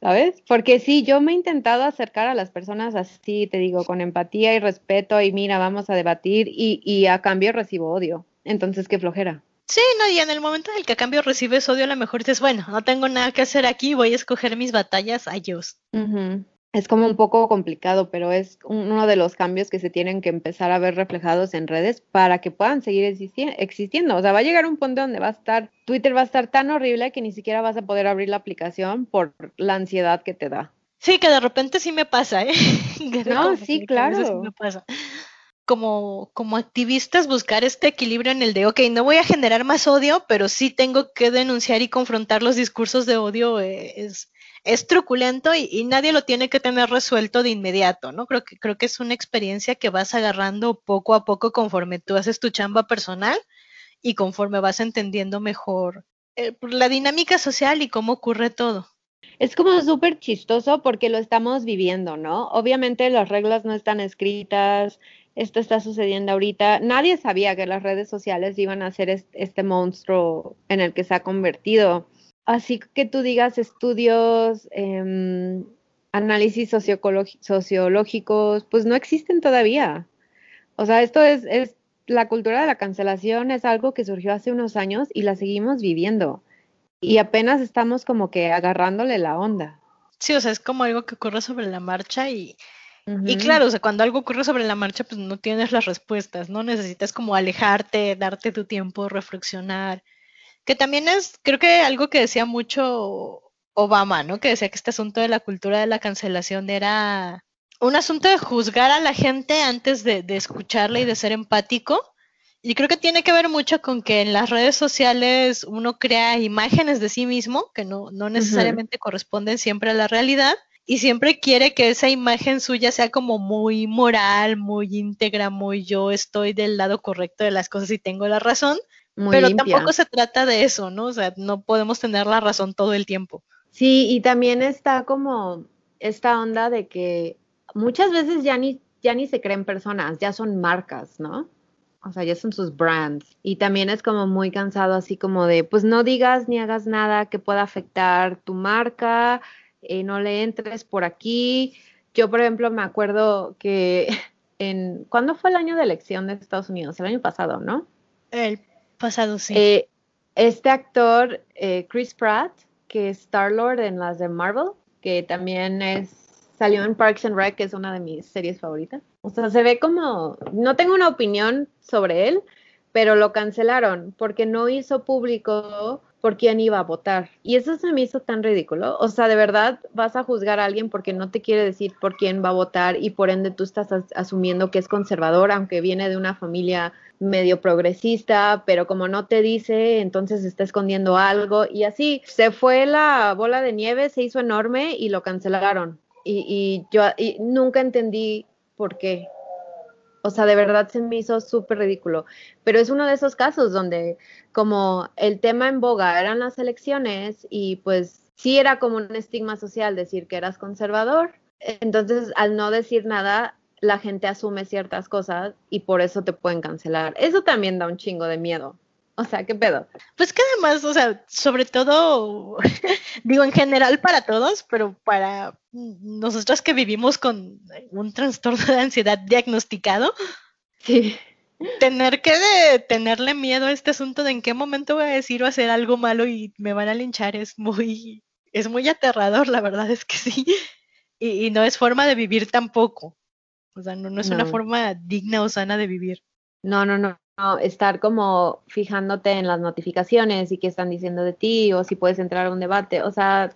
¿Sabes? Porque sí, yo me he intentado acercar a las personas así, te digo, con empatía y respeto y mira, vamos a debatir y, y a cambio recibo odio. Entonces, qué flojera. Sí, no, y en el momento en el que a cambio recibes odio, a lo mejor dices, bueno, no tengo nada que hacer aquí, voy a escoger mis batallas, adiós. Ujú. Es como un poco complicado, pero es uno de los cambios que se tienen que empezar a ver reflejados en redes para que puedan seguir existi- existiendo. O sea, va a llegar un punto donde va a estar, Twitter va a estar tan horrible que ni siquiera vas a poder abrir la aplicación por la ansiedad que te da. Sí, que de repente sí me pasa, ¿eh? No, sí, claro. me pasa. Como, como activistas buscar este equilibrio en el de, ok, no voy a generar más odio, pero sí tengo que denunciar y confrontar los discursos de odio, eh, es, es truculento y, nadie lo tiene que tener resuelto de inmediato, ¿no? Creo que, creo que es una experiencia que vas agarrando poco a poco conforme tú haces tu chamba personal y conforme vas entendiendo mejor eh, la dinámica social y cómo ocurre todo. Es como súper chistoso porque lo estamos viviendo, ¿no? Obviamente las reglas no están escritas, esto está sucediendo ahorita. Nadie sabía que las redes sociales iban a ser es- este monstruo en el que se ha convertido. Así que tú digas estudios, em, análisis sociológicos, pues no existen todavía. O sea, esto es, es la cultura de la cancelación, es algo que surgió hace unos años y la seguimos viviendo. Y apenas estamos como que agarrándole la onda. Sí, o sea, es como algo que ocurre sobre la marcha y, y claro, o sea, cuando algo ocurre sobre la marcha, pues no tienes las respuestas, ¿no? Necesitas como alejarte, darte tu tiempo, reflexionar, que también es, creo que algo que decía mucho Obama, ¿no? Que decía que este asunto de la cultura de la cancelación era un asunto de juzgar a la gente antes de, de escucharla y de ser empático. Y creo que tiene que ver mucho con que en las redes sociales uno crea imágenes de sí mismo que no, no necesariamente corresponden siempre a la realidad y siempre quiere que esa imagen suya sea como muy moral, muy íntegra, muy yo estoy del lado correcto de las cosas y tengo la razón, Muy pero limpia. tampoco se trata de eso, ¿no? O sea, no podemos tener la razón todo el tiempo. Sí, y también está como esta onda de que muchas veces ya ni, ya ni se creen personas, ya son marcas, ¿no? O sea, ya son sus brands. Y también es como muy cansado así como de, pues no digas ni hagas nada que pueda afectar tu marca, eh, no le entres por aquí. Yo, por ejemplo, me acuerdo que en, ¿cuándo fue el año de elección de Estados Unidos? El año pasado, ¿no? El pasado sí. Eh, este actor, eh, Chris Pratt, que es Star-Lord en las de Marvel, que también es salió en Parks and Rec, que es una de mis series favoritas. O sea, se ve como, no tengo una opinión sobre él, pero lo cancelaron porque no hizo público por quién iba a votar. Y eso se me hizo tan ridículo. O sea, de verdad vas a juzgar a alguien porque no te quiere decir por quién va a votar y por ende tú estás as- asumiendo que es conservador, aunque viene de una familia medio progresista, pero como no te dice, entonces está escondiendo algo y así se fue la bola de nieve, se hizo enorme y lo cancelaron. Y, y yo y nunca entendí por qué. O sea, de verdad se me hizo súper ridículo. Pero es uno de esos casos donde como el tema en boga eran las elecciones y pues sí era como un estigma social decir que eras conservador. Entonces, al no decir nada, la gente asume ciertas cosas y por eso te pueden cancelar. Eso también da un chingo de miedo. O sea, ¿qué pedo? Pues que además, o sea, sobre todo, digo en general para todos, pero para nosotras que vivimos con un trastorno de ansiedad diagnosticado, Sí. tener que de- tenerle miedo a este asunto de en qué momento voy a decir o hacer algo malo y me van a linchar es muy, es muy aterrador, la verdad es que sí. Y, y no es forma de vivir tampoco. O sea, no, no es una forma digna o sana de vivir. No, no, no, estar como fijándote en las notificaciones y qué están diciendo de ti o si puedes entrar a un debate. O sea,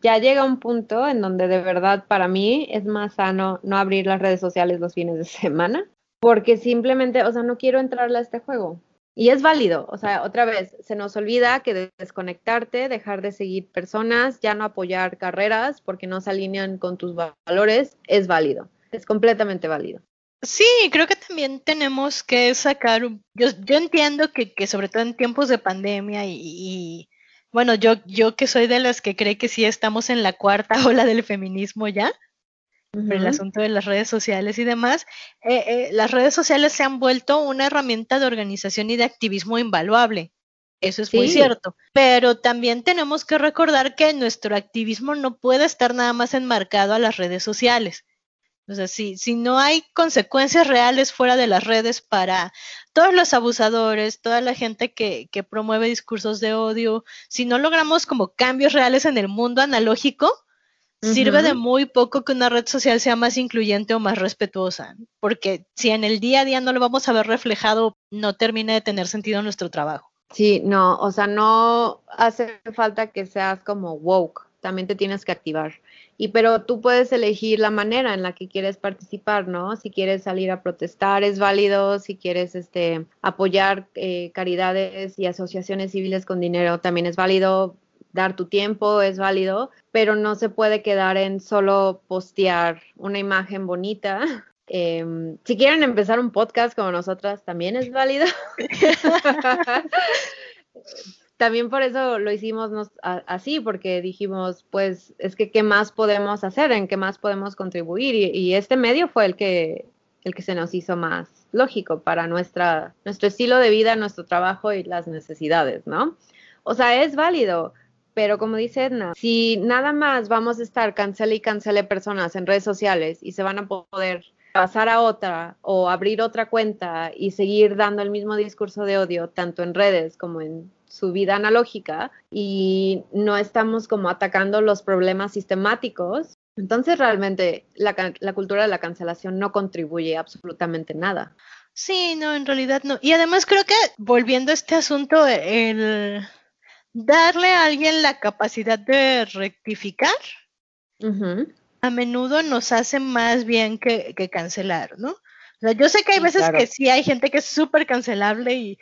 ya llega un punto en donde de verdad para mí es más sano no abrir las redes sociales los fines de semana porque simplemente, o sea, no quiero entrarle a este juego. Y es válido, o sea, otra vez, se nos olvida que de- desconectarte, dejar de seguir personas, ya no apoyar carreras porque no se alinean con tus va- valores, es válido, es completamente válido. Sí, creo que también tenemos que sacar, un- yo, yo entiendo que, que sobre todo en tiempos de pandemia y, y, bueno, yo, yo que soy de las que cree que sí estamos en la cuarta ola del feminismo ya, por el asunto de las redes sociales y demás, eh, eh, las redes sociales se han vuelto una herramienta de organización y de activismo invaluable. Eso es muy cierto. Pero también tenemos que recordar que nuestro activismo no puede estar nada más enmarcado a las redes sociales. O sea, si, si no hay consecuencias reales fuera de las redes para todos los abusadores, toda la gente que, que promueve discursos de odio, si no logramos como cambios reales en el mundo analógico, sirve de muy poco que una red social sea más incluyente o más respetuosa, porque si en el día a día no lo vamos a ver reflejado, no termina de tener sentido nuestro trabajo. Sí, no, o sea, no hace falta que seas como woke, también te tienes que activar. Y pero tú puedes elegir la manera en la que quieres participar, ¿no? Si quieres salir a protestar es válido, si quieres este apoyar eh, caridades y asociaciones civiles con dinero también es válido, dar tu tiempo es válido, pero no se puede quedar en solo postear una imagen bonita. Em, si quieren empezar un podcast como nosotras, también es válido. También por eso lo hicimos nos- a- así, porque dijimos, pues, es que qué más podemos hacer, en qué más podemos contribuir. Y, este medio fue el que, el que se nos hizo más lógico para nuestra, nuestro estilo de vida, nuestro trabajo y las necesidades, ¿no? O sea, es válido, pero como dice Edna, si nada más vamos a estar cancele y cancele personas en redes sociales y se van a poder pasar a otra o abrir otra cuenta y seguir dando el mismo discurso de odio tanto en redes como en su vida analógica y no estamos como atacando los problemas sistemáticos, entonces realmente la, la cultura de la cancelación no contribuye absolutamente nada. Sí, no, en realidad no. Y además creo que volviendo a este asunto, el darle a alguien la capacidad de rectificar a menudo nos hace más bien que, que cancelar, ¿no? O sea, yo sé que hay veces claro. que sí hay gente que es súper cancelable y,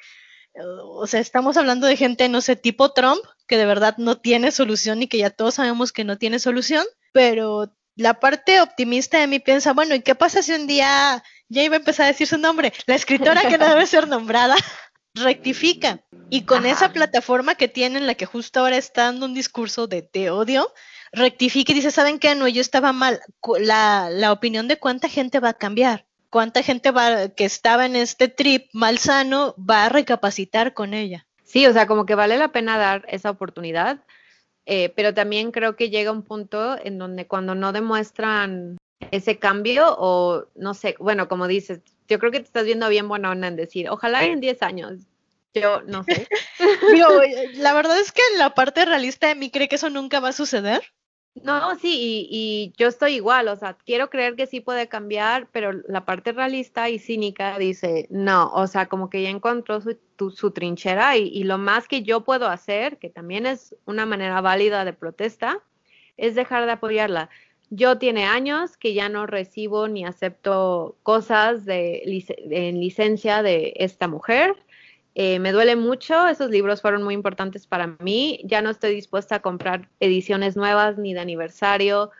o sea, estamos hablando de gente, no sé, tipo Trump, que de verdad no tiene solución y que ya todos sabemos que no tiene solución, pero la parte optimista de mí piensa, bueno, ¿y qué pasa si un día ya iba a empezar a decir su nombre? La escritora que no debe ser nombrada rectifica y con Ajá. esa plataforma que tiene en la que justo ahora está dando un discurso de, de odio, rectifica y dice, ¿saben qué? No, yo estaba mal. La, la opinión de cuánta gente va a cambiar, cuánta gente va, que estaba en este trip malsano va a recapacitar con ella. Sí, o sea, como que vale la pena dar esa oportunidad, eh, pero también creo que llega un punto en donde cuando no demuestran ese cambio o no sé, bueno, como dices, yo creo que te estás viendo bien buena onda en decir, ojalá en 10 años, yo no sé. Digo, la verdad es que la parte realista de mí cree que eso nunca va a suceder. No, sí, y, y, yo estoy igual, o sea, quiero creer que sí puede cambiar, pero la parte realista y cínica dice, no, o sea, como que ya encontró su, su trinchera y, lo más que yo puedo hacer, que también es una manera válida de protesta, es dejar de apoyarla. Yo tiene años que ya no recibo ni acepto cosas de, en licencia de esta mujer. Eh, me duele mucho, esos libros fueron muy importantes para mí. Ya no estoy dispuesta a comprar ediciones nuevas ni de aniversario,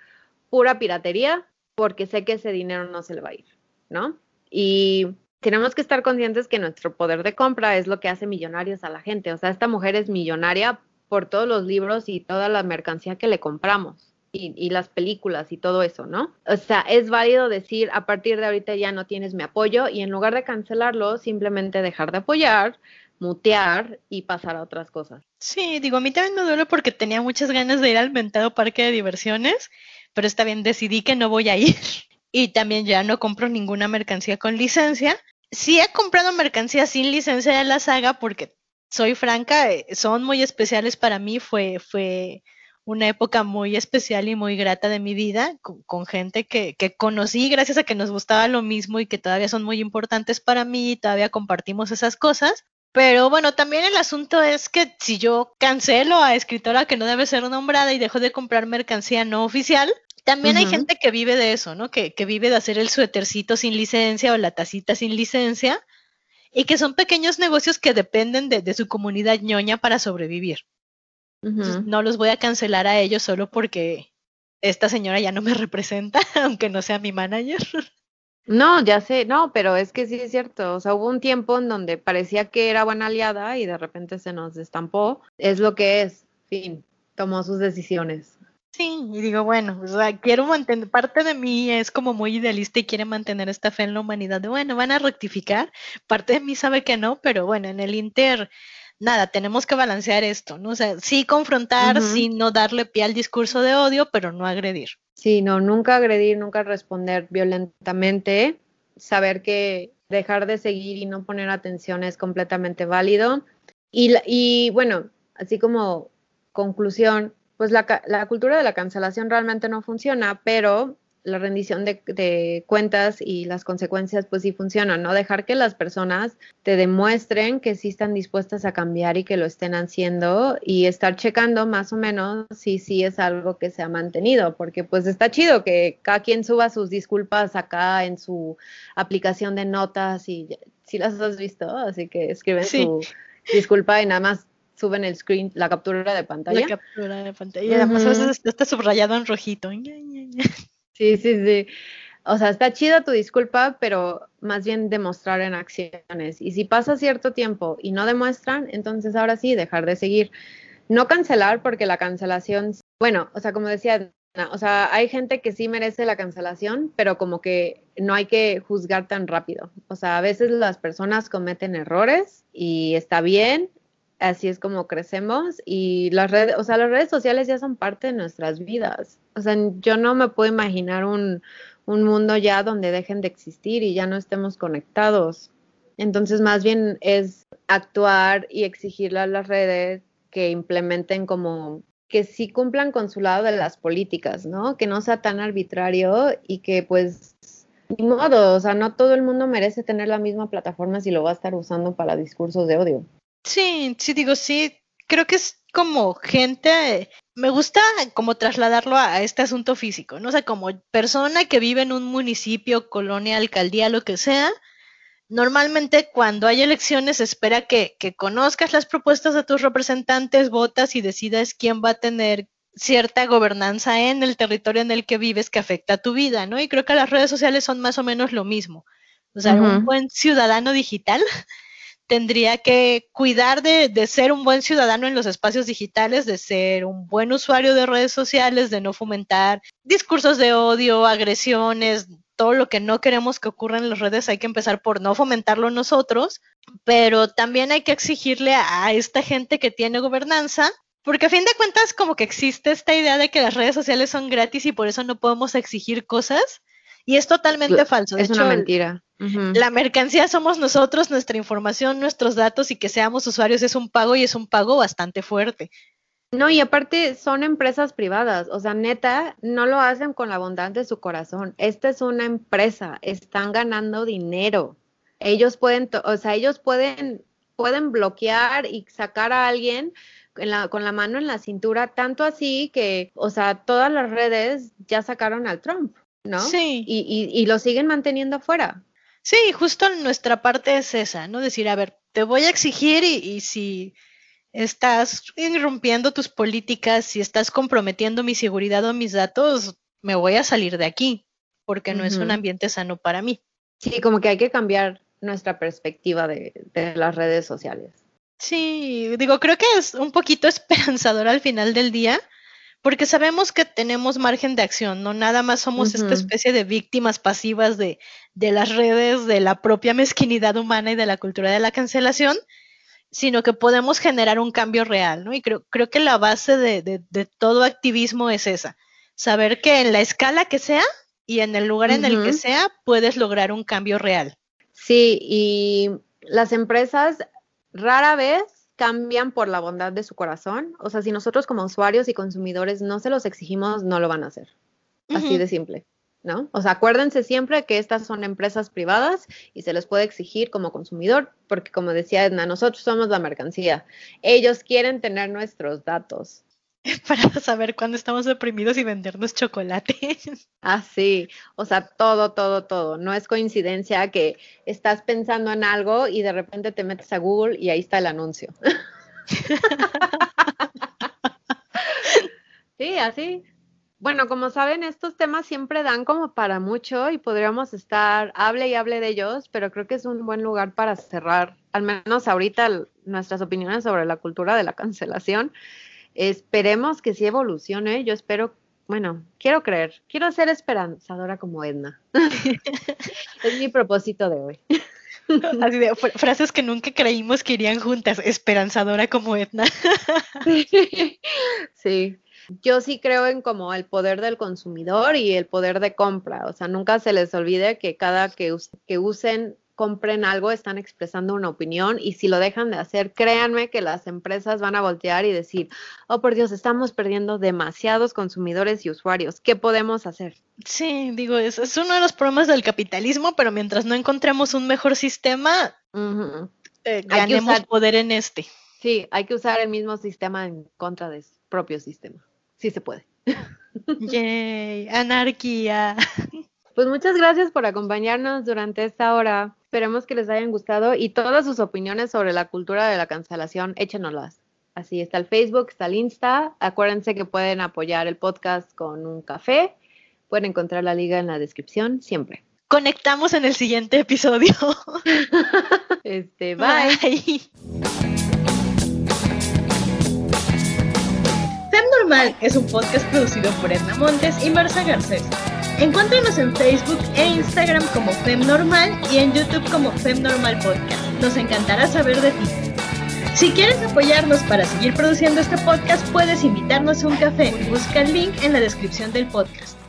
pura piratería, porque sé que ese dinero no se le va a ir, ¿no? Y tenemos que estar conscientes que nuestro poder de compra es lo que hace millonarios a la gente. O sea, esta mujer es millonaria por todos los libros y toda la mercancía que le compramos y, las películas y todo eso, ¿no? O sea, es válido decir, a partir de ahorita ya no tienes mi apoyo y en lugar de cancelarlo, simplemente dejar de apoyar, mutear y pasar a otras cosas. Sí, digo, a mí también me duele porque tenía muchas ganas de ir al mentado parque de diversiones, pero está bien, decidí que no voy a ir y también ya no compro ninguna mercancía con licencia. Sí he comprado mercancía sin licencia de la saga porque soy franca, eh, son muy especiales para mí, fue, fue una época muy especial y muy grata de mi vida con, gente que, que, conocí gracias a que nos gustaba lo mismo y que todavía son muy importantes para mí y todavía compartimos esas cosas. Pero bueno, también el asunto es que si yo cancelo a escritora que no debe ser nombrada y dejo de comprar mercancía no oficial, también hay gente que vive de eso, ¿no? Que, que vive de hacer el suétercito sin licencia o la tacita sin licencia y que son pequeños negocios que dependen de, de su comunidad ñoña para sobrevivir no los voy a cancelar a ellos solo porque esta señora ya no me representa, aunque no sea mi manager. No, ya sé, no, pero es que sí es cierto. O sea, hubo un tiempo en donde parecía que era buena aliada y de repente se nos destampó. Es lo que es, fin, tomó sus decisiones. Sí, y digo, bueno, o sea, quiero mantener, parte de mí es como muy idealista y quiere mantener esta fe en la humanidad de, bueno, van a rectificar, parte de mí sabe que no, pero bueno, en el Inter nada, tenemos que balancear esto, ¿no? O sea, sí confrontar, sí no darle pie al discurso de odio, pero no agredir. Sí, no, nunca agredir, nunca responder violentamente, saber que dejar de seguir y no poner atención es completamente válido. Y, y bueno, así como conclusión, pues la, la cultura de la cancelación realmente no funciona, pero la rendición de, cuentas y las consecuencias pues sí funcionan, ¿no? Dejar que las personas te demuestren que sí están dispuestas a cambiar y que lo estén haciendo y estar checando más o menos si sí es algo que se ha mantenido, porque pues está chido que cada quien suba sus disculpas acá en su aplicación de notas y si las has visto, así que escriben su disculpa y nada más suben el screen, la captura de pantalla. La captura de pantalla. Y además a veces está subrayado en rojito. Sí, sí, sí. O sea, está chida tu disculpa, pero más bien demostrar en acciones. Y si pasa cierto tiempo y no demuestran, entonces ahora sí, dejar de seguir. No cancelar, porque la cancelación, bueno, o sea, como decía, o sea, hay gente que sí merece la cancelación, pero como que no hay que juzgar tan rápido. O sea, a veces las personas cometen errores y está bien, así es como crecemos y las redes, o sea, las redes sociales ya son parte de nuestras vidas. O sea, yo no me puedo imaginar un, un mundo ya donde dejen de existir y ya no estemos conectados. Entonces, más bien es actuar y exigirle a las redes que implementen como que sí cumplan con su lado de las políticas, ¿no? Que no sea tan arbitrario y que pues ni modo, o sea, no todo el mundo merece tener la misma plataforma si lo va a estar usando para discursos de odio. Sí, sí, digo, sí, creo que es como gente, me gusta como trasladarlo a, este asunto físico, ¿no? O sea, como persona que vive en un municipio, colonia, alcaldía, lo que sea, normalmente cuando hay elecciones se espera que, que conozcas las propuestas de tus representantes, votas y decidas quién va a tener cierta gobernanza en el territorio en el que vives que afecta a tu vida, ¿no? Y creo que las redes sociales son más o menos lo mismo. O sea, un buen ciudadano digital tendría que cuidar de, ser un buen ciudadano en los espacios digitales, de ser un buen usuario de redes sociales, de no fomentar discursos de odio, agresiones, todo lo que no queremos que ocurra en las redes, hay que empezar por no fomentarlo nosotros, pero también hay que exigirle a esta gente que tiene gobernanza porque a fin de cuentas como que existe esta idea de que las redes sociales son gratis y por eso no podemos exigir cosas. Y es totalmente falso. es una mentira. La mercancía somos nosotros, nuestra información, nuestros datos y que seamos usuarios es un pago y es un pago bastante fuerte. No, y aparte son empresas privadas, o sea, neta, no lo hacen con la bondad de su corazón. Esta es una empresa, están ganando dinero. Ellos pueden, o sea, ellos pueden, pueden bloquear y sacar a alguien con la mano en la cintura, tanto así que, o sea, todas las redes ya sacaron al Trump, ¿no? Sí. Y, y, y lo siguen manteniendo afuera. Sí, justo nuestra parte es esa, ¿no? Decir, a ver, te voy a exigir y, y si estás irrumpiendo tus políticas, si estás comprometiendo mi seguridad o mis datos, me voy a salir de aquí, porque no es un ambiente sano para mí. Sí, como que hay que cambiar nuestra perspectiva de, de las redes sociales. Sí, digo, creo que es un poquito esperanzador al final del día, porque sabemos que tenemos margen de acción, no nada más somos esta especie de víctimas pasivas de, de las redes, de la propia mezquinidad humana y de la cultura de la cancelación, sino que podemos generar un cambio real, ¿no? Y creo, creo que la base de, de, de todo activismo es esa, saber que en la escala que sea y en el lugar en el que sea, puedes lograr un cambio real. Sí, y las empresas rara vez cambian por la bondad de su corazón. O sea, si nosotros como usuarios y consumidores no se los exigimos, no lo van a hacer. Así de simple, ¿no? O sea, acuérdense siempre que estas son empresas privadas y se les puede exigir como consumidor, porque como decía Edna, nosotros somos la mercancía. Ellos quieren tener nuestros datos. Para saber cuándo estamos deprimidos y vendernos chocolate. Ah, sí, o sea, todo, todo, todo. No es coincidencia que estás pensando en algo y de repente te metes a Google y ahí está el anuncio. Sí, así. Bueno, como saben, estos temas siempre dan como para mucho y podríamos estar, hable y hable de ellos, pero creo que es un buen lugar para cerrar, al menos ahorita, nuestras opiniones sobre la cultura de la cancelación. Esperemos que sí evolucione. Yo espero, bueno, quiero creer, quiero ser esperanzadora como Edna. es mi propósito de hoy. Así de fr- frases que nunca creímos que irían juntas, esperanzadora como Etna. Sí, yo sí creo en como el poder del consumidor y el poder de compra. O sea, nunca se les olvide que cada que, us- que usen, compren algo, están expresando una opinión y si lo dejan de hacer, créanme que las empresas van a voltear y decir, oh por Dios, estamos perdiendo demasiados consumidores y usuarios. ¿Qué podemos hacer? Sí, digo, es, es uno de los problemas del capitalismo, pero mientras no encontremos un mejor sistema, eh, ganemos usar- poder en este. Sí, hay que usar el mismo sistema en contra de su propio sistema. Sí se puede. Yay, anarquía. Pues muchas gracias por acompañarnos durante esta hora. Esperemos que les hayan gustado y todas sus opiniones sobre la cultura de la cancelación, échenoslas. Así está el Facebook, está el Insta. Acuérdense que pueden apoyar el podcast con un café. Pueden encontrar la liga en la descripción siempre. Conectamos en el siguiente episodio. Este, bye. Bye. Fem Normal es un podcast producido por Edna Montes y Marcia Garcés. Encuéntranos en Facebook e Instagram como Fem Normal y en YouTube como Fem Normal Podcast. Nos encantará saber de ti. Si quieres apoyarnos para seguir produciendo este podcast, puedes invitarnos a un café. Busca el link en la descripción del podcast.